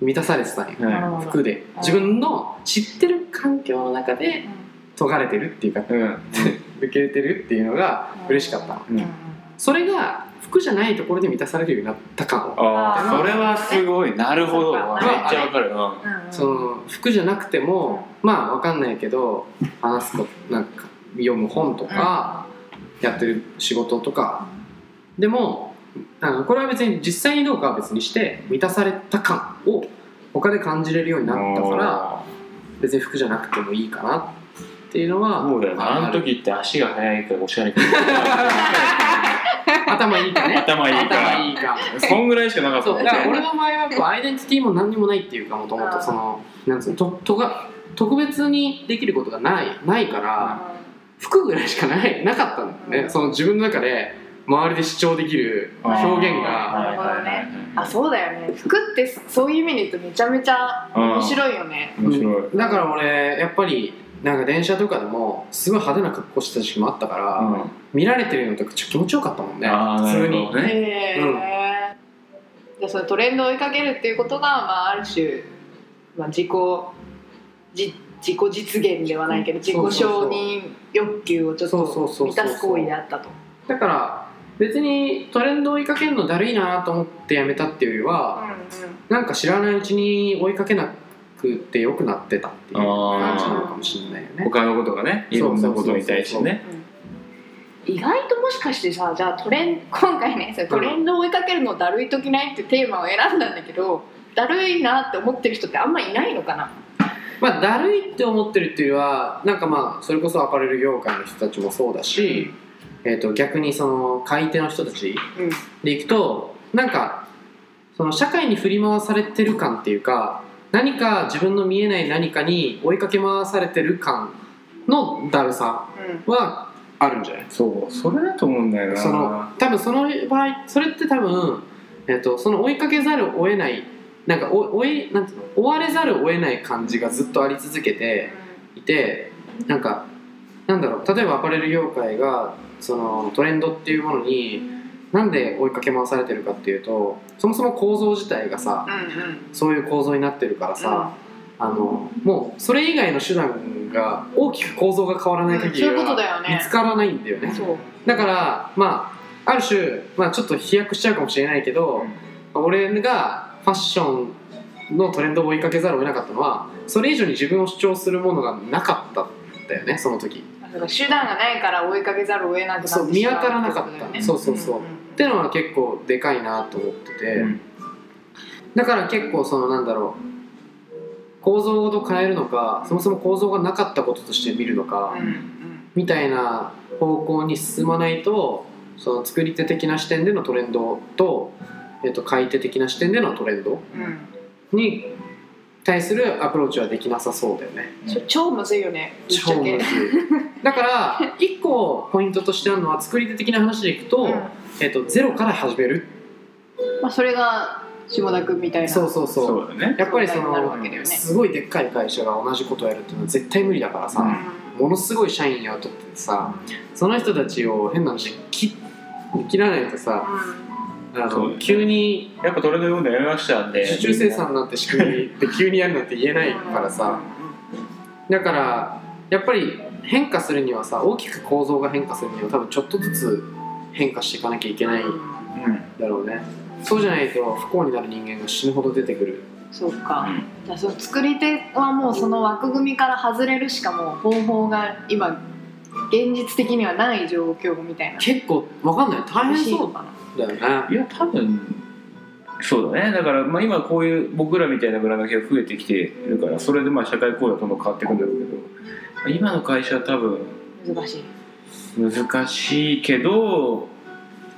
満たされてたんよなるほど服で自分の知ってる環境の中で解かれてるっていうかうん。受け入れてるっていうのが嬉しかった。うん。それが服じゃないところで満たされるようになった感をああそれはすごい。なるほど。めっちゃわかる。その服じゃなくてもまあわかんないけど話すことなんか読む本とかやってる仕事とか。でもあのこれは別に実際にどうかは別にして満たされた感を他で感じれるようになったから別に服じゃなくてもいいかなっていうのはそうだよなあの時って足が速いからおしゃれか。頭いいかね。頭いいか。頭いいか。そんぐらいしかなかった。そう。もんだから俺の場合はこうアイデンティティも何にもないっていうかもともとそのなんつうのととが特別にできることがないないから服ぐらいしかないなかったんだよね、その自分の中で周りで主張できる表現が。ねあそうだよね。服ってそういう意味で言うとめちゃめちゃ面白いよね。面白い、だから俺やっぱりなんか電車とかでもすごい派手な格好してた時期もあったから、うん。見られてるのとかちょっと気持ちよかったもんね。普通に。ねへえ、じゃあそのトレンドを追いかけるっていうことが、まあ、ある種、まあ、自己じ自己実現ではないけど自己承認欲求をちょっと満たす行為であったと。だから別にトレンドを追いかけるのだるいなと思ってやめたっていうよりは、なんか知らないうちに追いかけなくてよくなってたっていう感じなのかもしれないよね。他のことがねいろんなことに対してね意外ともしかしてさじゃあトレン 今回ねトレンドを追いかけるのだるいときないってテーマを選んだんだけどだるいなって思ってる人ってあんまいないのかな？まあだるいって思ってるっていうよりはなんかまあそれこそアパレル業界の人たちもそうだし、えー、と逆にその買い手の人たちうん。でいくとなんかその社会に振り回されてる感っていうか何か自分の見えない何かに追いかけ回されてる感のだるさはあるんじゃない？そうそれだと思うんだよな。その多分その場合それって多分、えっとその追いかけざるを得ないなんかお追いなんていうの？追われざるを得ない感じがずっとあり続けていてなんかなんだろう？例えばアパレル業界がそのトレンドっていうものになんで追いかけ回されてるかっていうとそもそも構造自体がさうんうん。そういう構造になってるからさ、あのもうそれ以外の手段が大きく構造が変わらない限りそういうことはだよね。見つからないんだよね。そう。だからまあある種、まあ、ちょっと飛躍しちゃうかもしれないけど、俺がファッションのトレンドを追いかけざるを得なかったのはそれ以上に自分を主張するものがなかったんだよねその時。だから手段がないから追いかけざるを得なくなってそう見当たらなかった。ねそうそうそう。んん。っていうのは結構でかいなと思ってて、うん。だから結構そのなんだろう構造ごと変えるのかそもそも構造がなかったこととして見るのか、うんうん。みたいな方向に進まないとその作り手的な視点でのトレンドと,、えっと買い手的な視点でのトレンドうん。に対するアプローチはできなさそうだよね。それ超むずいよね。超むずい。だから一個ポイントとしてあるのは作り手的な話でいくと,、うん。えっとゼロから始める。まあ、それが下田君みたいな。そうそうそう。そうだね。やっぱりそのわけだよね。すごいでっかい会社が同じことをやるっていうのは絶対無理だからさ、ものすごい社員雇っててさその人たちを変な話切切らないとさあの、急にやっぱトレンド読んでやめましたんで。受注生産なんて仕組みで 急にやるなんて言えないからさ。だからやっぱり変化するにはさ大きく構造が変化するには多分ちょっとずつ変化していかなきゃいけないんうんだろうね。そうじゃないと不幸になる人間が死ぬほど出てくる。そうか、じゃあその作り手はもうその枠組みから外れるしかもう方法が今現実的にはない状況みたいな。結構わかんない。大変そう。かなだよねいや多分そうだね。だから、まあ、今こういう僕らみたいなブランド系が増えてきてるからそれでまあ社会構造はどんどん変わっていくんだろうけど。今の会社は多分難しい。難しいけど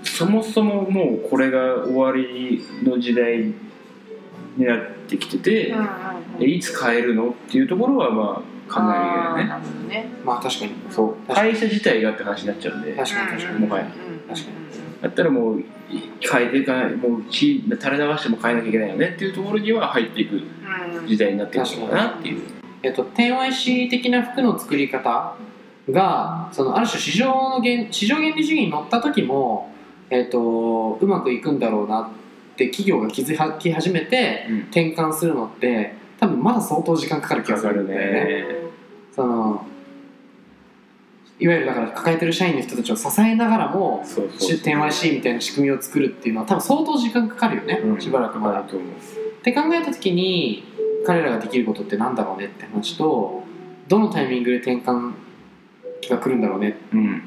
そもそももうこれが終わりの時代になってきてて、でいつ変えるのっていうところはまあ考えるほどね。まあ確かに。そう。会社自体がって話になっちゃうんで。確かに確かに。もはや。確かだったらもう変えていかないもう血垂れ流しても変えなきゃいけないよねっていうところには入っていく時代になっていくのかなっていう。えっと、10YC 的な服の作り方がそのある種市場の原市場原理主義に乗った時も、えっと、うまくいくんだろうなって企業が気づき始めてうん。転換するのって多分まだ相当時間かかる気がするんだよね。そのいわゆるだから抱えてる社員の人たちを支えながらもそうそう 10YC みたいな仕組みを作るっていうのは多分相当時間かかるよね、うん。しばらくまだ。って考えた時に彼らができることってなんだろうねって話とどのタイミングで転換期が来るんだろうねうん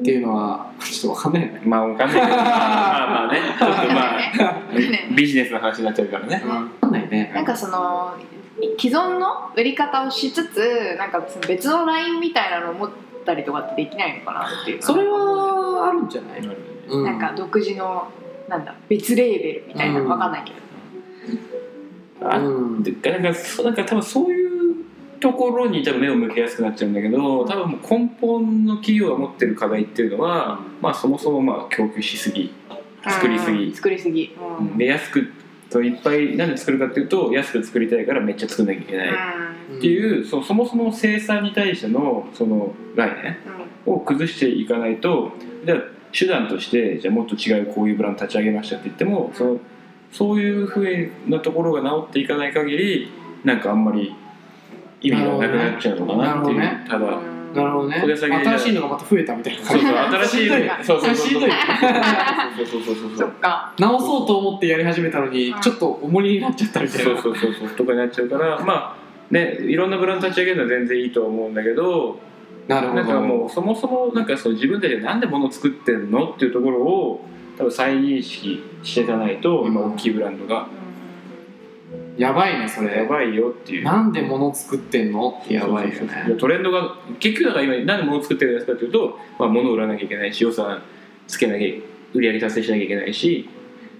っていうのはちょっと分かんないよね。まあわかんないけど。まあまあまあね。ちょっとまあ ね。ビジネスの話になっちゃうからね。分かんないね。なんかその既存の売り方をしつつなんかその別のラインみたいなのを持ったりとかってできないのかなっていうそれはあるんじゃない、う。ん、なんか独自のなんだ別レーベルみたいなうんわかんないけど、あうん。でなんかそうなんか多分そういうところに多分目を向けやすくなっちゃうんだけど多分もう根本の企業が持ってる課題っていうのは、まあ、そもそもまあ供給しすぎ作りすぎ。うん作りすぎ。うん。で安くといっぱいなんで作るかっていうと安く作りたいからめっちゃ作んなきゃいけない、っていうそそもそも生産に対してのその概念を崩していかないとじゃあ手段としてじゃあもっと違うこういうブランド立ち上げましたって言ってもそのそういうふうなところが治っていかない限りなんかあんまり意味がなくなっちゃうのかなっていう、なるただ、なるほどね。新しいのがまた増えたみたいなそうそう新しいそうそうそう。そうそうそうそうそうそっか直そうと思ってやり始めたのにうんちょっと重荷になっちゃったみたいな。そうそうそうそう。とかになっちゃうからまあねいろんなブランド立ち上げるのは全然いいとは思うんだけどなるほど。なんかもうそもそもなんかそう自分たちでなんで物作ってんのっていうところを多分再認識していかないと今大きいブランドがやばいねそれ。やばいよっていう。なんで物作ってんの？ってやばいよそう。そうそうね。トレンドが結局だから今なんで物作ってるんですかっていうと、まあ、物を売らなきゃいけないし予算つけなきゃ売り上げ達成しなきゃいけないし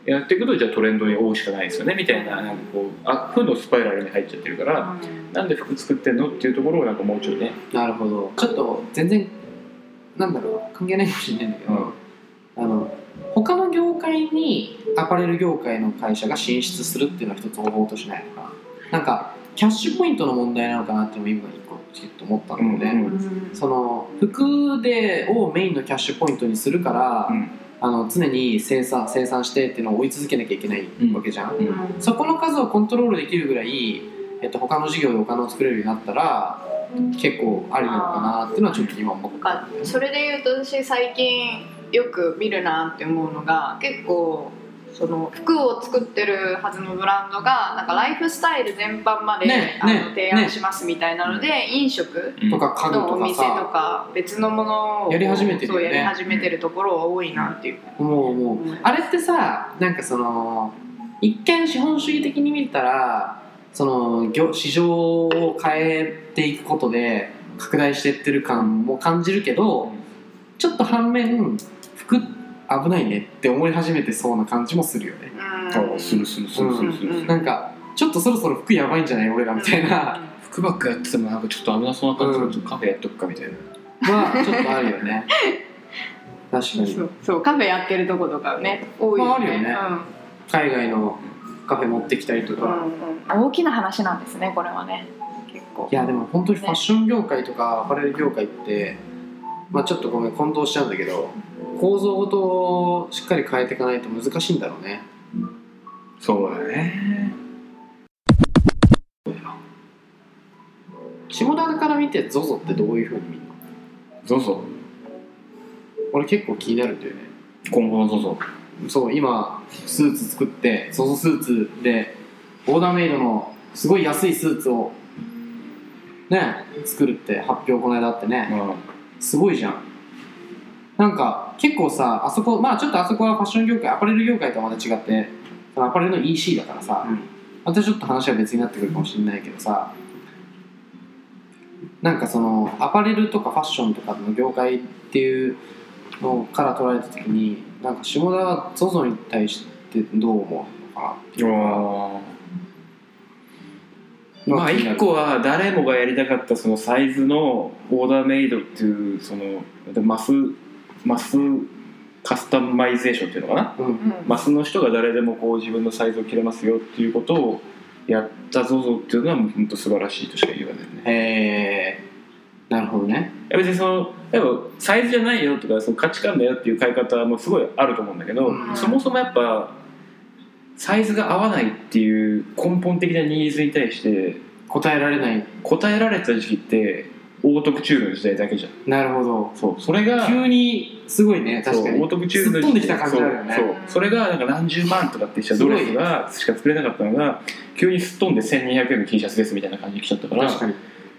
やっていくとじゃあトレンドに追うしかないですよねみたいななんかこうあ負のスパイラルに入っちゃってるから、なんで服作ってんの？っていうところをなんかもうちょいね、なるほど。ちょっと全然なんだろう関係ないかもしれないんだけど、あの他の業界にアパレル業界の会社が進出するっていうのは一つ方法としないのかな。なんかキャッシュポイントの問題なのかなっていうのも今一個ちょっと思ったので、うんうんその服でをメインのキャッシュポイントにするから、うん。あの常に生産生産してっていうのを追い続けなきゃいけないわけじゃん、うん。そこの数をコントロールできるぐらい、えっと、他の事業でお金を作れるようになったら結構ありなのかなっていうのはちょっと今思ったあそれで言うと私最近よく見るなって思うのが結構その服を作ってるはずのブランドがなんかライフスタイル全般まで、あねねの提案しますみたいなので、飲食うんとか家具とかのお店とさか別のものをやり始めてるやり始めてるところは多いなっていう、思う思う、うん。あれってさなんかその一見資本主義的に見たらその業市場を変えていくことで拡大していってる感も感じるけどちょっと反面服危ないねって思い始めてそうな感じもするよね。あするするするするする、うんなんかちょっとそろそろ服やばいんじゃない俺らみたいな。服ばっかやっててもなんかちょっと危なそうな感じで、ちょっとカフェやっとくか。みたいなはちょっとあるよね。確かに。そうそうカフェやってるとことかね多いよね,、まああるよね。海外のカフェ持ってきたりとか、うんうんうん、大きな話なんですねこれはね。結構。いやでも本当にファッション業界とかアパレル業界って、まあ、ちょっとごめん混同しちゃうんだけど構造ごとをしっかり変えていかないと難しいんだろうね。そうだね。下田から見て ZOZO ってどういうふうに見るの？ゾゾ？俺結構気になるんだよね。今後のゾゾ。そう今スーツ作って ZOZO スーツでオーダーメイドのすごい安いスーツをね作るって発表この間あってね、まあすごいじゃん。なんか結構さあそこまあちょっとあそこはファッション業界アパレル業界とはまた違ってアパレルの EC だからさ、うん。またちょっと話は別になってくるかもしれないけどさなんかそのアパレルとかファッションとかの業界っていうのから捉えた時になんか下田は ZOZO に対してどう思うのかなっていうのがまあ一個は誰もがやりたかったそのサイズのオーダーメイドっていうそのマスマスカスタマイゼーションっていうのかな？うん。うんマスの人が誰でもこう自分のサイズを着れますよっていうことをやった ZOZO っていうのはもう本当素晴らしいとしか言わないね。へえなるほどね。別にそのやっぱサイズじゃないよとかその価値観だよっていう買い方もすごいあると思うんだけど、うん。そもそもやっぱサイズが合わないっていう根本的なニーズに対して答えられない答えられた時期ってオートクチュールの時代だけじゃん。なるほど。そう。それが急にすごいね確かに。オートクチュールのすっ飛んできた感じあるよね。そう。それがなんか何十万とかってしたドレスがしか作れなかったのが急にすっ飛んで1200円の T シャツですみたいな感じに来ちゃったから確かに。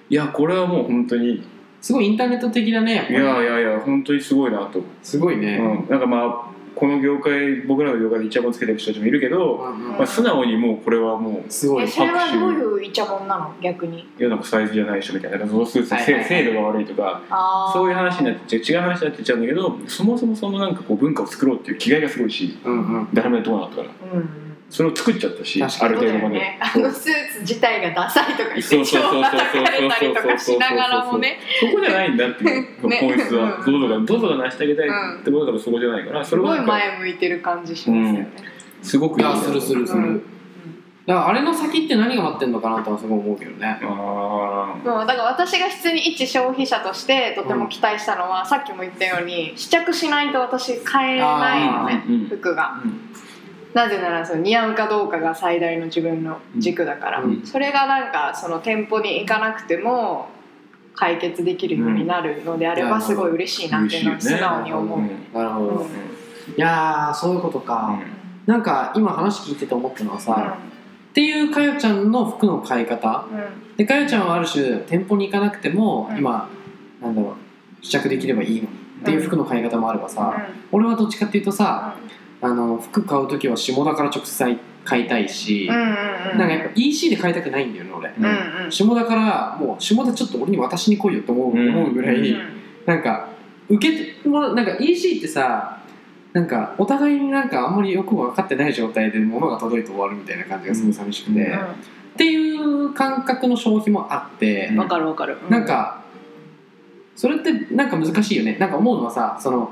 いやこれはもう本当にすごいインターネット的だねやっぱいりやいやいや本当にすごいなと、すごいね、うん、なんかまあこの業界僕らの業界でイチャモンつけてる人たちもいるけど、うんうん。まあ、素直にもうこれはもうすごい。えそれはどういうイチャモンなの？逆に。いやなんかサイズじゃない人みたいな。そのスーツのはいはいはい。精度が悪いとかそういう話になって違う話になってっちゃうんだけどそもそもそのなんかこう文化を作ろうっていう気概がすごいしうんうん誰もやってこなかったからうんそれを作っちゃったしある程度まで、ね、あのスーツ自体がダサいとか言ってそうそうそうそう。超叩かれたりとかしながらもね。そこじゃないんだっていう ね。本質は、うん。どうぞがどうぞが成し遂げたいってことだからそこじゃないからそすごいれはなんか前向いてる感じしますよね、すごくいいするするする、うん。だからあれの先って何が待ってんのかなとはすごい思うけどね。あもうだから私が普通に一消費者としてとても期待したのは、さっきも言ったように試着しないと私買えないのね服が。うんなぜならその似合うかどうかが最大の自分の軸だから、うん。それがなんかその店舗に行かなくても解決できるようになるのであればうん。すごい嬉しいなっていうのは素直に思う、うん。なるほど、うん。いやーそういうことか、なんか今話聞いてて思ったのはさ、っていうかよちゃんの服の買い方。うん。うんでかよちゃんはある種店舗に行かなくても、うん。今なんだろう試着できればいいのにっていう服の買い方もあればさ、俺はどっちかっていうとさ、あの服買う時は下田から直接買いたいし、うんうんうん。なんかやっぱ EC で買いたくないんだよね俺、うんうんうん。下田からもう下田ちょっと俺に渡しに来いよと思う,、うん。思うぐらい、うん。なんか受けてもらなんか EC ってさなんかお互いになんかあんまりよく分かってない状態で物が届いて終わるみたいな感じがすごい寂しくて、うん。っていう感覚の消費もあって、うん。わかるわかる、なんかそれってなんか難しいよね。なんか思うのはさその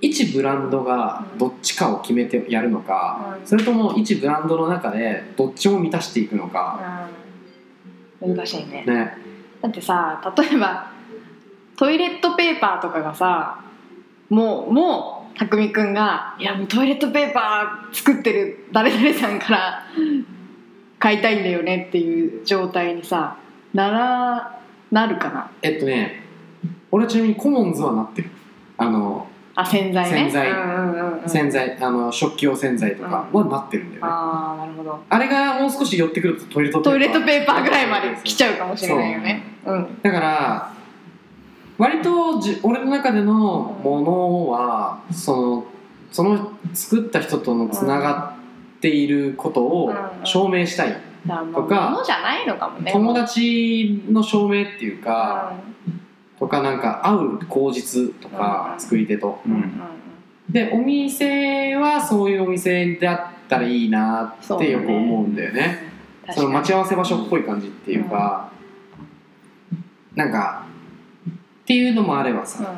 一ブランドがどっちかを決めてやるのか、うん。それとも一ブランドの中でどっちも満たしていくのか、うん。難しいね。ね。だってさ例えばトイレットペーパーとかがさもうもう匠くんが「いやもうトイレットペーパー作ってる誰々さんから買いたいんだよね」っていう状態にさならなるかな。えっとね俺はちなみにコモンズはなってる。あのあ洗剤ね。洗剤。うんうんうんうん。洗剤あの食器用洗剤とかはなってるんだよね、ああなるほど。あれがもう少し寄ってくるとトイレットペーパートイレットペーパーぐらいまで来ちゃうかもしれないよね。う。ん。だから割とじ俺の中でのものはそのその作った人とのつながっていることを証明したい、とか物じゃないのかもね。友達の証明っていううか、んとかなんか会う口実とか、うん作り手と。でお店はそういうお店であったらいいなってよく思うんだよね。うんその待ち合わせ場所っぽい感じっていうか、なんかっていうのもあればさ、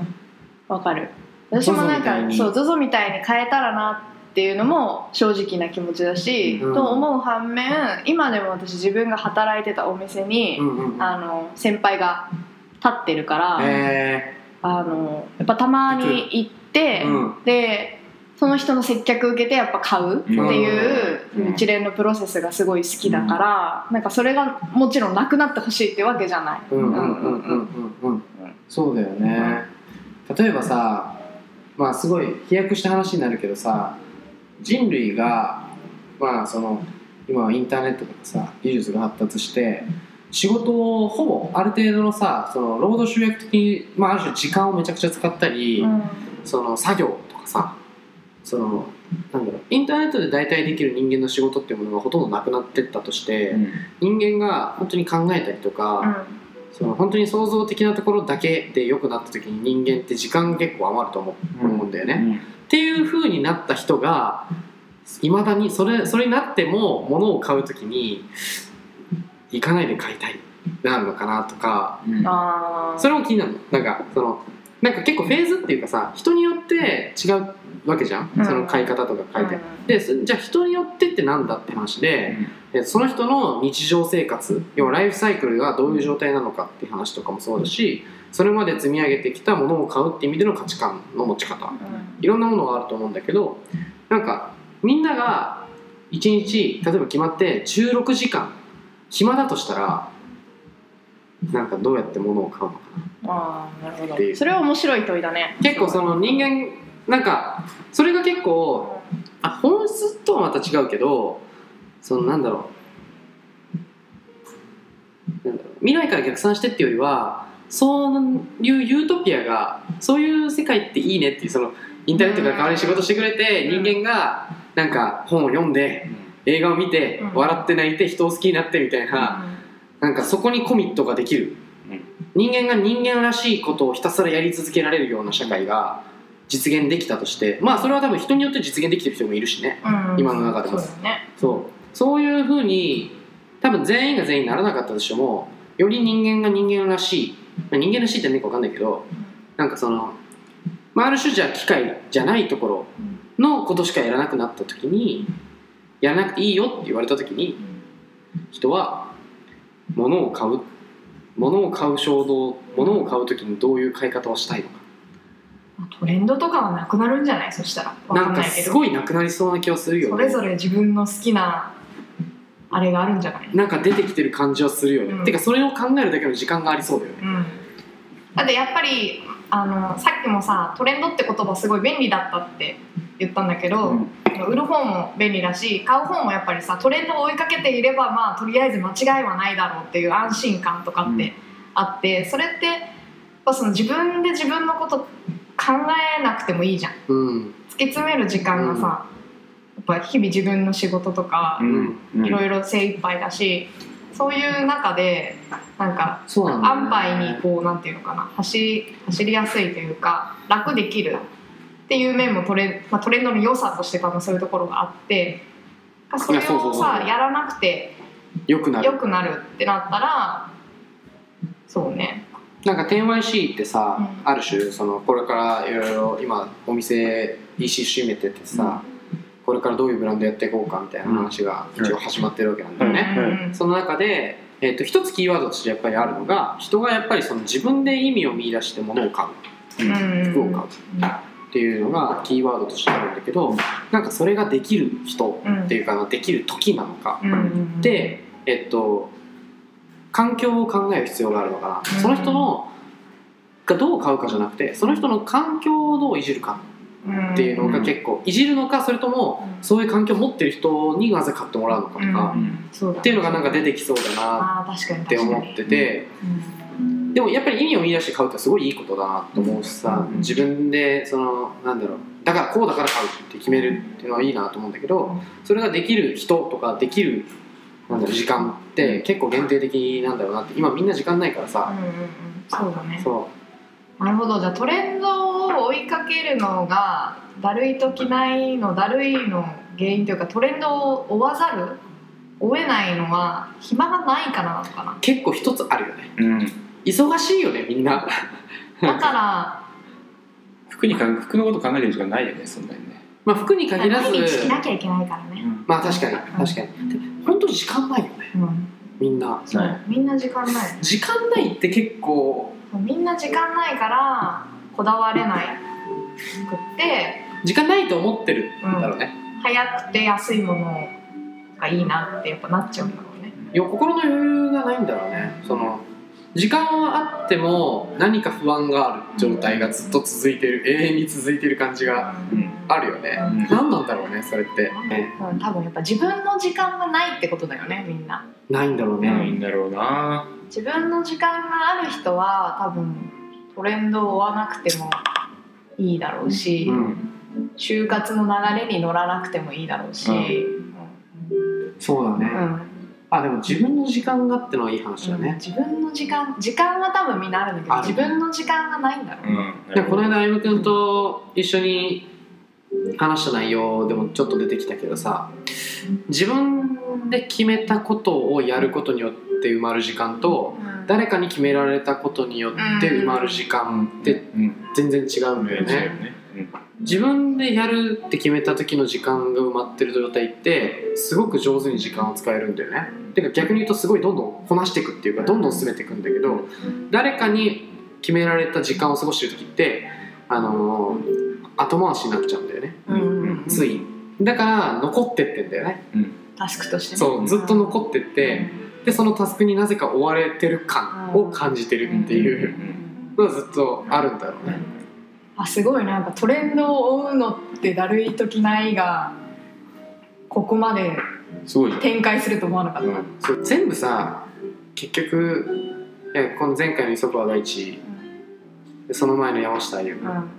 うん。わかる。私もなん ZOZO みたいに。かそう ZOZO みたいに変えたらなっていうのも正直な気持ちだし、うん。と思う反面今でも私自分が働いてたお店に、うんうんうん。あの先輩が立ってるから、えあのやっぱたまに行って、うん。でその人の接客受けてやっぱ買うっていううん。一連のプロセスがすごい好きだから、なんかそれがもちろんなくなってほしいってわけじゃない。ー、うんうんうんうんうん。うん。そうだよね、例えばさまあすごい飛躍した話になるけどさ人類がまあその今はインターネットとかさ技術が発達して仕事をほぼある程度のさその労働集約的に、まあ、ある種時間をめちゃくちゃ使ったり、うん。その作業とかさそのなんだろうインターネットで代替できる人間の仕事っていうものがほとんどなくなってったとして、人間が本当に考えたりとか、その本当に創造的なところだけで良くなった時に人間って時間結構余ると思う,、思うんだよね。っていう風になった人がいまだにそれそれになっても物を買う時に行かないで買いたいなるのかなとかあー。それも気になるの。なんかそのなんか結構フェーズっていうかさ人によって違うわけじゃん、うん。その買い方とか書いて、うん。でそじゃあ人によってってなんだって話で、えその人の日常生活要はライフサイクルがどういう状態なのかっていう話とかもそうだしそれまで積み上げてきたものを買うっていう意味での価値観の持ち方。いろんなものがあると思うんだけどなんかみんなが1日例えば決まって16時間暇だとしたらなんかどうやって物を買うのかあーなるほど。それは面白い問いだね。な結構その人間なんかそれが結構あ本質とはまた違うけどそのなんだろう。なんだろう。未来から逆算してっていうよりはそういうユートピアがそういう世界っていいねっていうそのインターネットが代わりに仕事してくれてうん。人間がなんか本を読んで映画を見てうん。笑って泣いて人を好きになってみたいななんかそこにコミットができる。人間が人間らしいことをひたすらやり続けられるような社会が実現できたとしてまあそれは多分人によって実現できてる人もいるしね。うん。今の中でも。そうそう。そういうふうに多分全員が全員ならなかったとしてもより人間が人間らしい、まあ、人間らしいって何か分かんないけどなんかその、まあ、ある種じゃあ機械じゃないところのことしかやらなくなった時にやらなくていいよって言われた時に人は物を買う物を買う衝動物を買う時にどういう買い方をしたいのか。トレンドとかはなくなるんじゃない？そしたら。わなんかかんないけど。すごいなくなりそうな気はするよね。それぞれ自分の好きなあれがあるんじゃない？なんか出てきてる感じはするよね、うん。てかそれを考えるだけの時間がありそうだよね。うん。だってやっぱりあのさっきもさトレンドって言葉すごい便利だったって言ったんだけど、うん。売る方も便利だし買う方もやっぱりさトレンドを追いかけていればまあとりあえず間違いはないだろうっていう安心感とかってあって、それってやっぱその自分で自分のこと考えなくてもいいじゃん。うん。突き詰める時間がさ、やっぱ日々自分の仕事とかうん。うん。いろいろ精一杯だしそういう中でなんか安牌にこうなんていうのかな走り走りやすいというか楽できるっていう面もトレ,、まあ、トレンドの良さとして多分そういうところがあってそれをさやらなくてよくなる。良くなるってなったらそうね。なんか 10YC ってさ、うん。ある種そのこれからいろいろ今お店 EC 閉めててさ、これからどういうブランドやっていこうかみたいな話が一応始まってるわけなんだよね、その中で、えー、と一つキーワードとしてやっぱりあるのが人がやっぱりその自分で意味を見出して物を買う。うん。服を買う。っていうのがキーワードとしてあるんだけどなんかそれができる人っていうかできる時なのか、でえっと環境を考える必要があるのかな、うん。その人のがどう買うかじゃなくてその人の環境をどういじるかっていうのが結構、いじるのかそれともうん。そういう環境を持ってる人になぜ買ってもらうのかとか、っていうのがなんか出てきそうだなあー確かにって思ってて、うん。でもやっぱり意味を見出して買うってすごいいいことだなと思うしさ、うん。自分でそのなんだろうだからこうだから買うって決めるっていうのはいいなと思うんだけどそれができる人とかできるなんだろう時間って結構限定的なんだろうなって今みんな時間ないからさ、そうだね。そなるほど。じゃあトレンドを追いかけるのがだるいときないのだるいの原因というかトレンドを追わざる追えないのは暇がないからなのかな？う結構一つあるよね。うん。忙しいよねみんな。だから服にか服のこと考えてる時間ないよねそんなにね。まあ服に限らず毎日着なきゃいけないからね、まあ確かに確かに。で本当に時間ないよねうん、みんな。そう、はいみんな時間ない。時間ないって結構みんな時間ないからこだわれない。くって時間ないと思ってるんだろうね、早くて安いものがいいなってやっぱなっちゃうんだろうね。いや心の余裕がないんだろうね。その時間はあっても何か不安がある状態がずっと続いてる永遠に続いてる感じがうん。あるよね、うん何なんだろうねそれって、ね、うん多分やっぱ自分の時間がないってことだよねみんな。ないんだろうね、ないんだろうな。自分の時間がある人は多分トレンドを追わなくてもいいだろうし、うん。就活の流れに乗らなくてもいいだろうし、そうだね、うんあでも自分の時間がってのはいい話だね、自分の時間時間は多分みんなあるんだけどある自分の時間がないんだろうね、うんでこの間歩夢君と一緒に話した内容でもちょっと出てきたけどさ自分で決めたことをやることによって埋まる時間とうん。誰かに決められたことによって埋まる時間ってうん。全然違うんだよね。そうよね自分でやるって決めた時の時間が埋まってる状態ってすごく上手に時間を使えるんだよね。てか逆に言うとすごいどんどんこなしていくっていうかどんどん進めていくんだけど誰かに決められた時間を過ごしてる時ってあのー後回しになっちゃうんだよね。うんうんうん。つい。だから残ってってんだよね。タスクとしてね。そうずっと残ってってでそのタスクになぜか追われてる感を感じてるっていうのがずっとあるんだろうねあすごいなんかトレンドを追うのってだるい時ないがここまですごい。展開すると思わなかった、うん。全部さ結局この前回の磯川大地でその前の山下歩夢うん。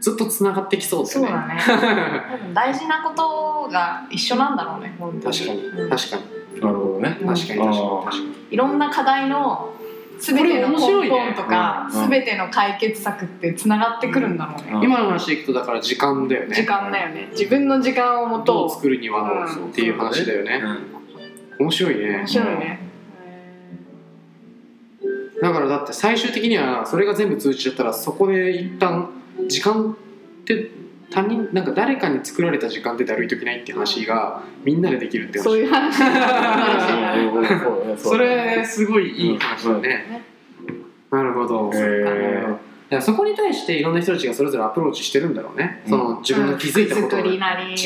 ずっとつながってきそうだよね。そうだね。多分大事なことが一緒なんだろうね確かに。うん。確かに。なるほどね。うん確かに。確かに。確かにいろんな課題の全ての根本とか、うんうん全ての解決策ってつながってくるんだろうね、うん。今の話でいくとだから時間だよね。時間だよね。自分の時間をもどうと作るにはうんっていう話だよね。うん。面白いね。面白いね、だからだって最終的にはそれが全部通じちゃったらそこで一旦時間って他人なんか誰かに作られた時間ってだるいときないって話がみんなでできるって話。そういう話。それすごいいい話だね、なるほど、そこに対していろんな人たちがそれぞれアプローチしてるんだろうね、うん。その自分が気づいたことりなりね。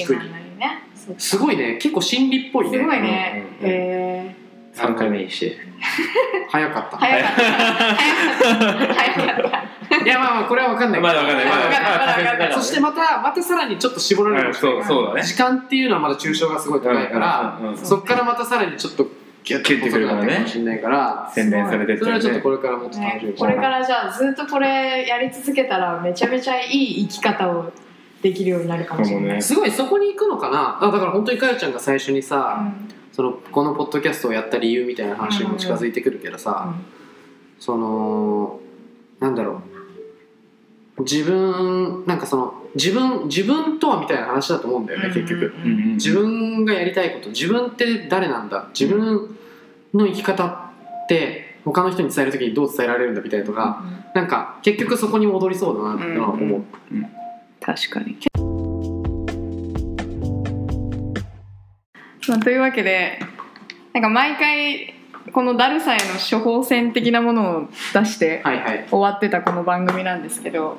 すごいね。結構心理っぽいね。すごいね、うえ3回目にして。早かった。早かった。早かった。早かった。いやまあまあこれは分かんない。まだわかんない。まだわかんない。まだわかんない。まだそしてまたまたさらにちょっと絞られるそうそうだね。時間っていうのはまだ抽象がすごい高いから、うんうんうんそっからまたさらにちょっとギュッてくるかもしれないから洗練されてっそれはちょっとねこれからもっと楽しみこれからじゃあずっとこれやり続けたらめちゃめちゃいい生き方をできるようになるかもしれない、ね。すごいそこに行くのかな？あだから本当にかよちゃんが最初にさ、そのこのポッドキャストをやった理由みたいな話にも近づいてくるけどさ、そのなんだろう。自分なんかその自分自分とはみたいな話だと思うんだよね、結局。うんうん自分がやりたいこと自分って誰なんだ？自分の生き方って他の人に伝える時にどう伝えられるんだみたいなとか、なんか結局そこに戻りそうだなってのは思う、確かに、まあ、というわけでなんか毎回このだるさへの処方箋的なものを出して終わってたこの番組なんですけど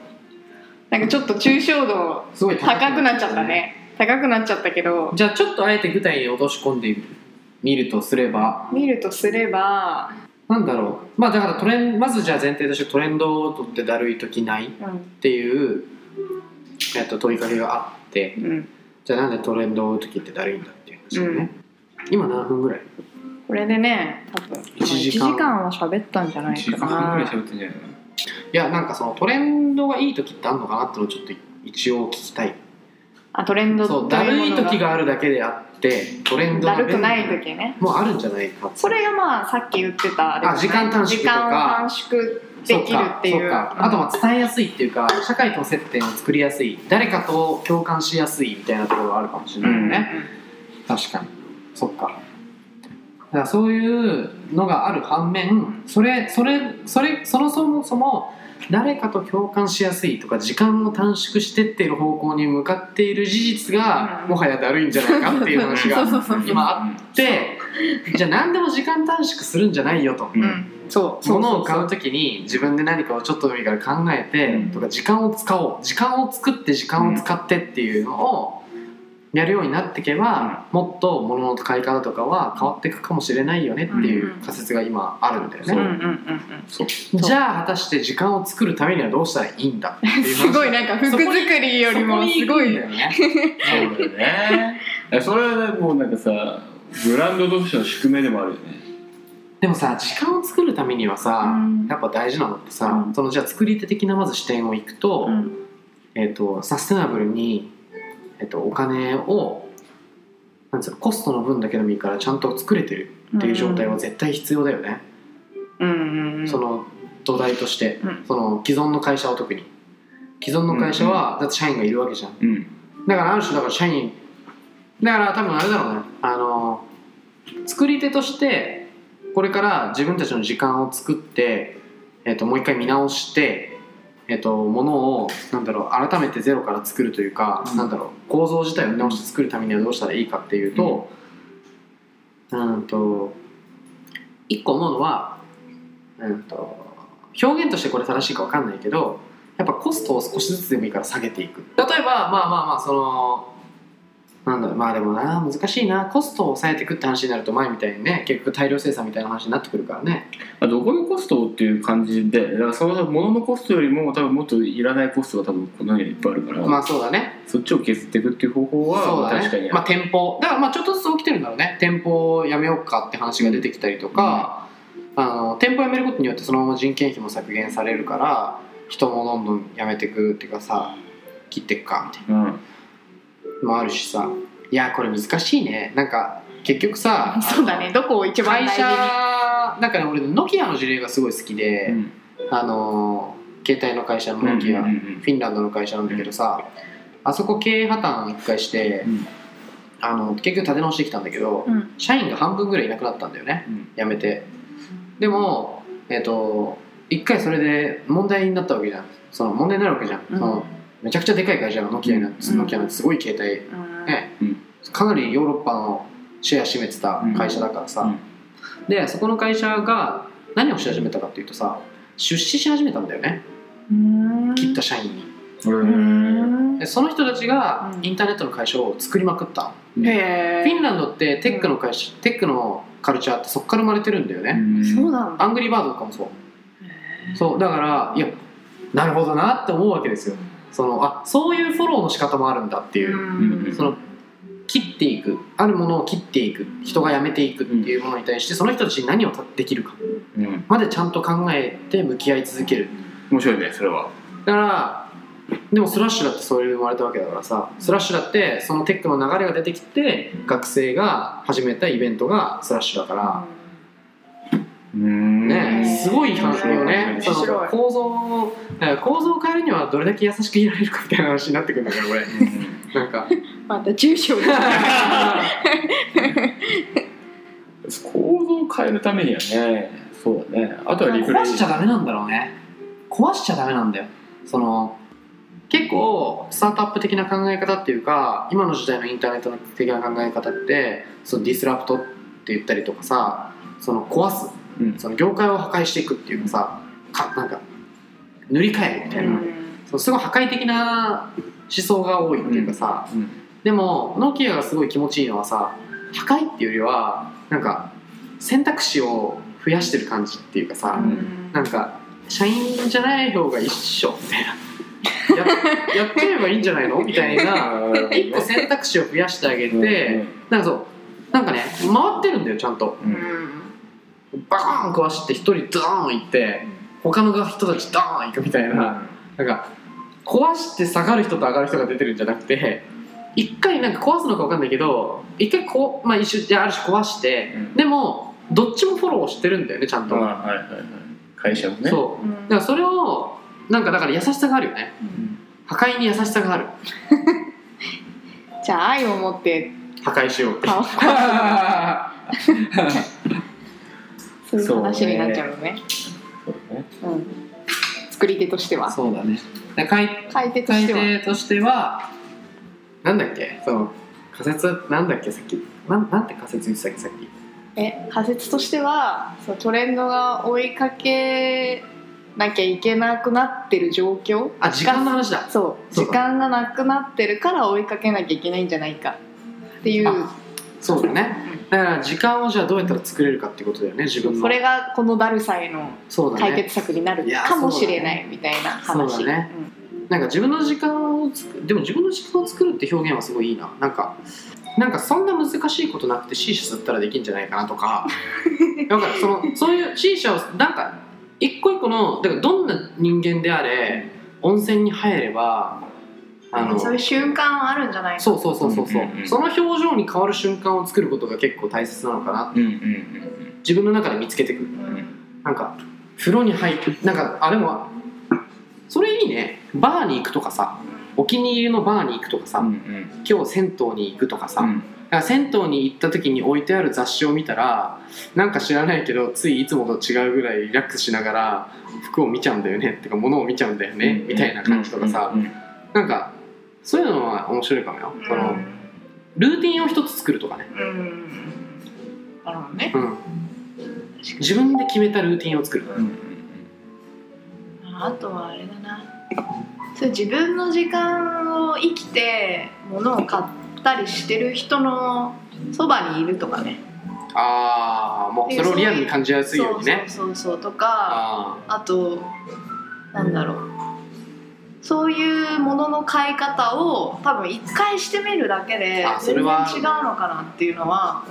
なんかちょっと抽象度高くなっちゃったね。高くなっちゃったけど。じゃあちょっとあえて具体に落とし込んでみるとすれば。見るとすれば、なんだろう。まあだからトレンまずじゃあ前提としてトレンドを取ってだるい時ないっうん。ていう、えっと、問いかけがあって。うん、じゃあなんでトレンドを追う時ってだるいんだっていう話だよね、今何分ぐらい？これでね多分一時間。1時間は喋ったんじゃない1か時間ぐらいな喋ってんじゃないのいやなんかそのトレンドがいい時ってあるのかなってのをちょっと一応聞きたい。あトレンドそうだるい時があるだけであってトレンドだがるくない時ね。もうあるんじゃないかそれがまあさっき言ってたあれあ時間短縮とか。時間を短縮できるっていう。あとまあ伝えやすいっていうか社会との接点を作りやすい。誰かと共感しやすいみたいなところがあるかもしれないよね、確かに。そっか。だからそういうのがある反面それそれそれそのそもそも誰かと共感しやすいとか時間を短縮してっている方向に向かっている事実がうん。もはやだるいんじゃないかっていう話が 今あってじゃあ何でも時間短縮するんじゃないよと。そう。物を買う時に自分で何かをちょっとでもいいから考えて、うん。とか時間を使おう。時間を作って時間を使ってっていうのをやるようになっていけば、もっと物の買い方とかは変わっていくかもしれないよねっていう仮説が今あるんだよね、じゃあ果たして時間を作るためにはどうしたらいいんだっていう話すごいなんか服作りよりもすごいよね。そうだよね。それはもうなんかさブランドとしての宿命でもあるよね。でもさ時間を作るためにはさ、うん。やっぱ大事なのってさ、うん。そのじゃあ作り手的なまず視点をいくと、うん。えー、とサステナブルに、えー、とお金をなんつうのコストの分だけでもいいからちゃんと作れてるっていう状態は絶対必要だよね、うんうんうん。その土台として、うん。その既存の会社は特に。既存の会社は、だって社員がいるわけじゃん。うん。だからある種だから社員だから多分あれだろうね。あの作り手としてこれから自分たちの時間を作って、えっともう一回見直して、えっとものをなんだろう改めてゼロから作るというか、うん。なんだろう構造自体を見直して作るためにはどうしたらいいかっていうと,、うん、と一個思うのは、うん、と表現としてこれ正しいか分かんないけどやっぱコストを少しずつでもいいから下げていく。例えばまあまあまあそのなんだろうまあでもな難しいな。コストを抑えていくって話になると前みたいにね結局大量生産みたいな話になってくるからね。まあどこのコストっていう感じでだからその物のコストよりも多分もっといらないコストが多分この世にいっぱいあるから、まあそうだね。そっちを削っていくっていう方法はそうだ確かにねまあ店舗。だからまあちょっとずつ起きてるんだろうね。店舗をやめようかって話が出てきたりとか、あの店舗やめることによってそのまま人件費も削減されるから人もどんどん辞めていくっていうかさ切っていくかみたいうん。なのもあるしさ。いやこれ難しいね。なんか結局さそうだね。どこを一番会大事に？社はなんかね俺ノキアの事例がすごい好きで、うん。あのー携帯の会社のノキア、フィンランドの会社なんだけどさあそこ経営破綻一回して、うん。あの結局立て直してきたんだけど、うん。社員が半分ぐらいいなくなったんだよね、うん。辞めて。でもえっ、と一回それで問題になったわけじゃん。その問題になるわけじゃん、うん。そのめちゃくちゃでかい会社のノキアになって、うん。ノキアなんてすごい携帯。うん。ね、うん。かなりヨーロッパのシェア占めてた会社だからさ、うん。でそこの会社が何をし始めたかっていうとさ出資し始めたんだよね。うん。切った社員に。ううん。んでその人たちがうん。インターネットの会社を作りまくった。のへフィンランドってテックの会社、テックのカルチャーってそこから生まれてるんだよね、えそうだ。アングリーバードとかもそう。そうだからいやなるほどなって思うわけですよそのあそういうフォローの仕方もあるんだっていう、うんその切っていく。あるものを切っていく人が辞めていくっていうものに対してその人たちに何をできるか。うん。までちゃんと考えて向き合い続ける。面白いねそれは。だからでもスラッシュだってそれで生まれたわけだからさスラッシュだってそのテックの流れが出てきて学生が始めたイベントがスラッシュだから、うんねすごい話よね。面そ構造をだから構造を変えるにはどれだけ優しくいられるかみたいな話になってくるんだけどこれなんか。また住所構造を変えるためにはねそうだね。あとはリプレイ壊しちゃダメなんだろうね。壊しちゃダメなんだよ。その結構スタートアップ的な考え方っていうか今の時代のインターネット的な考え方ってそのディスラプトって言ったりとかさその壊す。うんその業界を破壊していくっていうかさかなんか塗り替えるみたいな、そうすごい破壊的な思想が多いっていうかさ、うん。でもノキアがすごい気持ちいいのはさ破壊っていうよりはなんか選択肢を増やしてる感じっていうかさ、なんか社員じゃない方が一緒みたいな。や やっちゃえばいいんじゃないの？みたいな一個選択肢を増やしてあげて、なんかそうなんかね回ってるんだよちゃんとうんバーン壊して一人ドーン行って他の人たちドーン行くみたいな、なんか壊して下がる人と上がる人が出てるんじゃなくて一回なんか壊すのか分かんないけど一回こう、まあ、一瞬ある種壊して、うん。でもどっちもフォローしてるんだよねちゃんと、はいはいはい。会社もね。そう。だからそれをなんかだから優しさがあるよね。破壊に優しさがある。じゃあ愛を持って。破壊しようって。顔 そういう話になっちゃうのね。そうね。うん。作り手としては。そうだね。で買い手としては。手としてはなんだっけ？その仮説？なんだっけ？さっき。なんなんて仮説言ってたっけ？さっき。え仮説としてはそうトレンドが追いかけなきゃいけなくなってる状況あ時間の話だ。そう。時間がなくなってるから追いかけなきゃいけないんじゃないかっていうあそうだね。だから時間をじゃあどうやったら作れるかっていうことだよね自分の。それがこのだるさへの解決策になるかもしれないみたいな話。そうだね。なんか自分の時間を作でも自分の時間を作るって表現はすごいいいな。なんかなんかそんな難しいことなくて C 社吸ったらできんじゃないかなとか。だからそのそういう C 社をなんか一個一個のだからどんな人間であれ温泉に入ればあのそういう瞬間はあるんじゃないかそうそうそうそう。そう、うんうんうん。その表情に変わる瞬間を作ることが結構大切なのかなうんうん自分の中で見つけてくる。うんなんか風呂に入ってなんかあでもそれいいね。バーに行くとかさお気に入りのバーに行くとかさ、うんうん。今日銭湯に行くとかさ、うん。だから銭湯に行った時に置いてある雑誌を見たらなんか知らないけどついいつもと違うぐらいリラックスしながら服を見ちゃうんだよね。ってか物を見ちゃうんだよね、みたいな感じとかさ、うんうん。なんかそういうのは面白いかもよ、そのルーティンを一つ作るとかね、うん。うんなるほどね。うん、自分で決めたルーティンを作る、うんあとはあれだな。それ自分の時間を生きて物を買ったりしてる人のそばにいるとかね。ああもうそれをリアルに感じやすいようにね。そうそうそうそうとかああとなんだろうそういうものの買い方を多分一回してみるだけで全然違うのかなっていうのは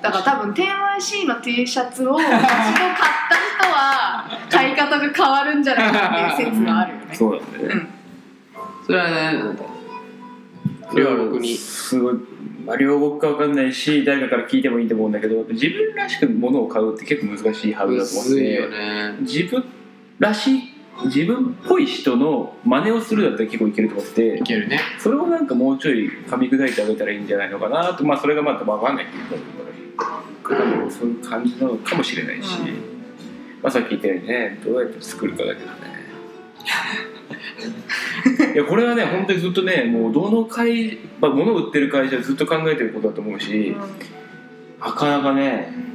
だから多分 10YC の T シャツを一度買った人は買い方が変わるんじゃないかっていう説があるよね。そうだね。あそれはねなんだそれは僕にすごいまあ、両国か分かんないし誰かから聞いてもいいと思うんだけど自分らしく物を買うって結構難しいハードルだと思ってむずいよね。自分らしい自分っぽい人の真似をするだったら結構いけると思ってていけるね。それをなんかもうちょい噛み砕いてあげたらいいんじゃないのかなとまあそれがまた分かんないけどそういう感じなのかもしれないし、うん。まあさっき言ったようにねどうやって作るかだけどね。いやこれはね本当にずっとねもうどの会、まあ、物を売ってる会社はずっと考えてることだと思うし、なかなかね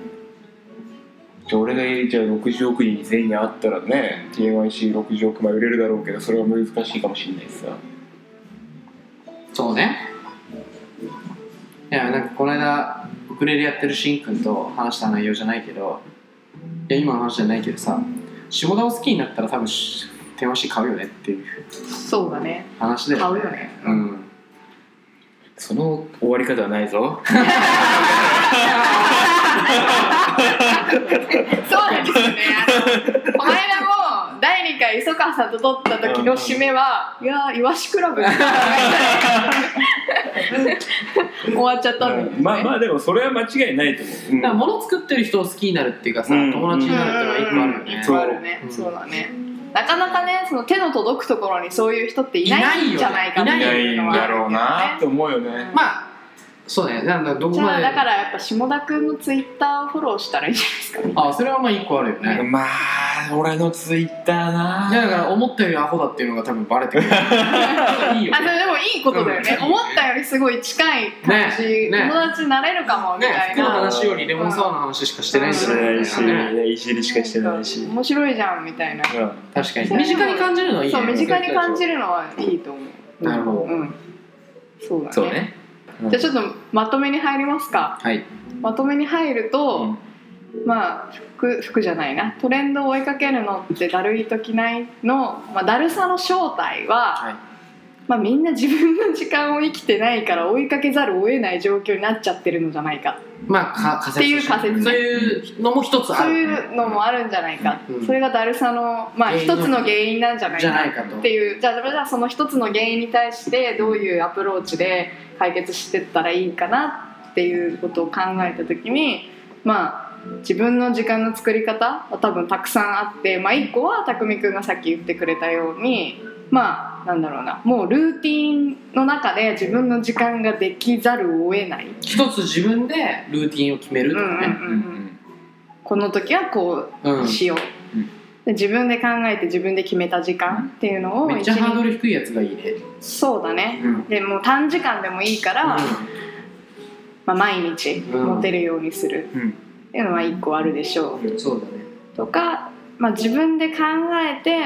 じゃあ俺がじゃあ60億人全員に会ったらね TNYC60 億枚売れるだろうけどそれは難しいかもしれないしさ。そうね。いやなんかこの間ウクレレやってるしんくんと話した内容じゃないけどいや今の話じゃないけどさ下田を好きになったら多分し電話して買うよねっていうそうだね。話で買うよね。うん。その終わり方はないぞ 回磯川さんと撮った時の締めは「いやーイワシクラブ」終わっちゃったんだよね。まあまあでもそれは間違いないと思う、うん。だから物作ってる人を好きになるっていうかさ、うん。友達になるっていうのは一個あるよね、うん。そうあるね、うん。そうだね。なかなかねその手の届くところにそういう人っていないんじゃないかっていないいうのはあるよね。って思うよね。まあそうね。なんだどこじゃあまでだからやっぱ下田君のツイッターをフォローしたらいいんじゃないですかね。あそれはまあ一個あるよね、まあ俺のツイッターな。いやだから思ったよりアホだっていうのが多分バレてくる。いいよあそれでもいいことだよね、うん。思ったよりすごい近い感じ、ねね。友達になれるかもみねたいな、服の話よりレモンサワーの話しかしてないん。じゃないしかな、ね、いじりしかしてないし、面白いじゃんみたいな。確かに。身近に感じるのはいいね。そう身近に感じるのはいいと思う。なるほど。うん。そうだね。そじゃあちょっとまとめに入りますか。はい。まとめに入ると、まあ服服じゃないな。トレンドを追いかけるのってだるい時ないの、まあ、だるさの正体は、はいまあ、みんな自分の時間を生きてないから追いかけざるを得ない状況になっちゃってるのじゃないか。まあか仮説っていう仮説ね。そういうのも一つあそうる、いうのもあるんじゃないか、うん。それがだるさの、まあ、一つの原因なんじゃないじゃかないかと。っていう。じゃあじゃあその一つの原因に対してどういうアプローチで解決してったらいいかなっていうことを考えた時にまあ自分の時間の作り方は多分たくさんあって、まあ、一個は匠くんがさっき言ってくれたようにまあなんだろうな。もうルーティンの中で自分の時間ができざるを得ない、一つ自分でルーティンを決めるとかね、うんうんうんこの時はこうんうしよう、うん。で自分で考えて自分で決めた時間っていうのをめっちゃハードル低いやつがいいね、そうだね、うん。でもう短時間でもいいから、まあ、毎日持てるようにする。うん。っていうのは一個あるでしょう、うん。そうだね。とか、まあ、自分で考えて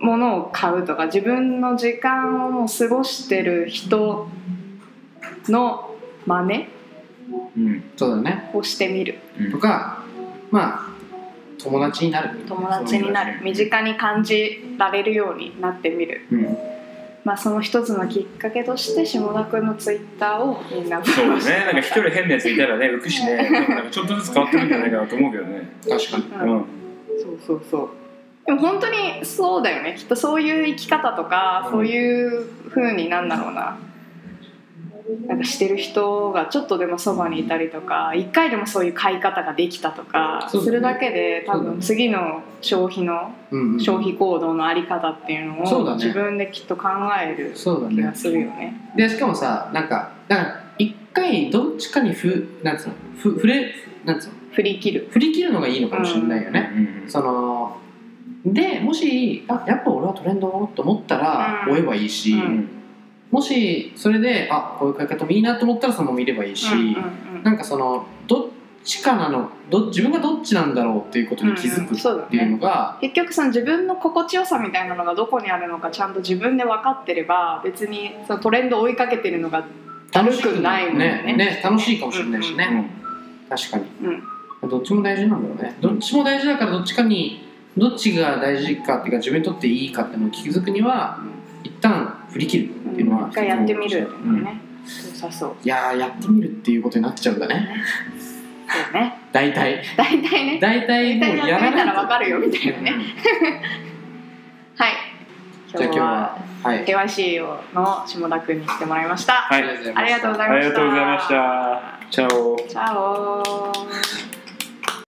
物を買うとか自分の時間を過ごしてる人の真似うん。そうだね。をしてみる。うん。とかまあ友達になる。友達になる。身近に感じられるようになってみる、うん。まあ、その一つのきっかけとして下田君のツイッターをみんなそうだね。なんか一人変なやついたらね浮くしね。ちょっとずつ変わってるんじゃないかなと思うけどね。確かに。うん。うん。そうそうそうでも本当にそうだよね。きっとそういう生き方とか、うん。そういう風になんだろうな。なんかしてる人がちょっとでもそばにいたりとか一回でもそういう買い方ができたとかするだけで多分次の消費のうんうん消費行動のあり方っていうのを自分できっと考える気がするよね。でしかもさなんかだから一回どっちかにふなんつうの？ふ触れなんつうの？振り切る。振り切るのがいいのかもしれないよね、うん。そのでもしあやっぱ俺はトレンドをと思ったらうん。追えばいいし、うん。もしそれであこういう買い方もいいなと思ったらそのまま見ればいいし、うんうんうんなんかそのどっちかなのど自分がどっちなんだろうっていうことに気づくうんうんそうだね。っていうのが、結局その自分の心地よさみたいなのがどこにあるのかちゃんと自分で分かってれば別にそのトレンドを追いかけてるのがだるくないもんね。ね。ね楽しいかもしれないしね、確かに。うん。どっちも大事なんだろうね。どっちも大事だからどっちかにどっちが大事かっていうか自分にとっていいかっていうのを気づくには一旦振り切るっていうのは一回やってみるっていうのうん。ね良さそう。いやーやってみるっていうことになっちゃうんだね。そうね。大体。大体ね。大体もうやらないと。分かるよみたいなね。はい。今日はははい。険しいよの下田くんに来てもらいました、はい。ありがとうございました。ありがとうございました。チャオ。チャオ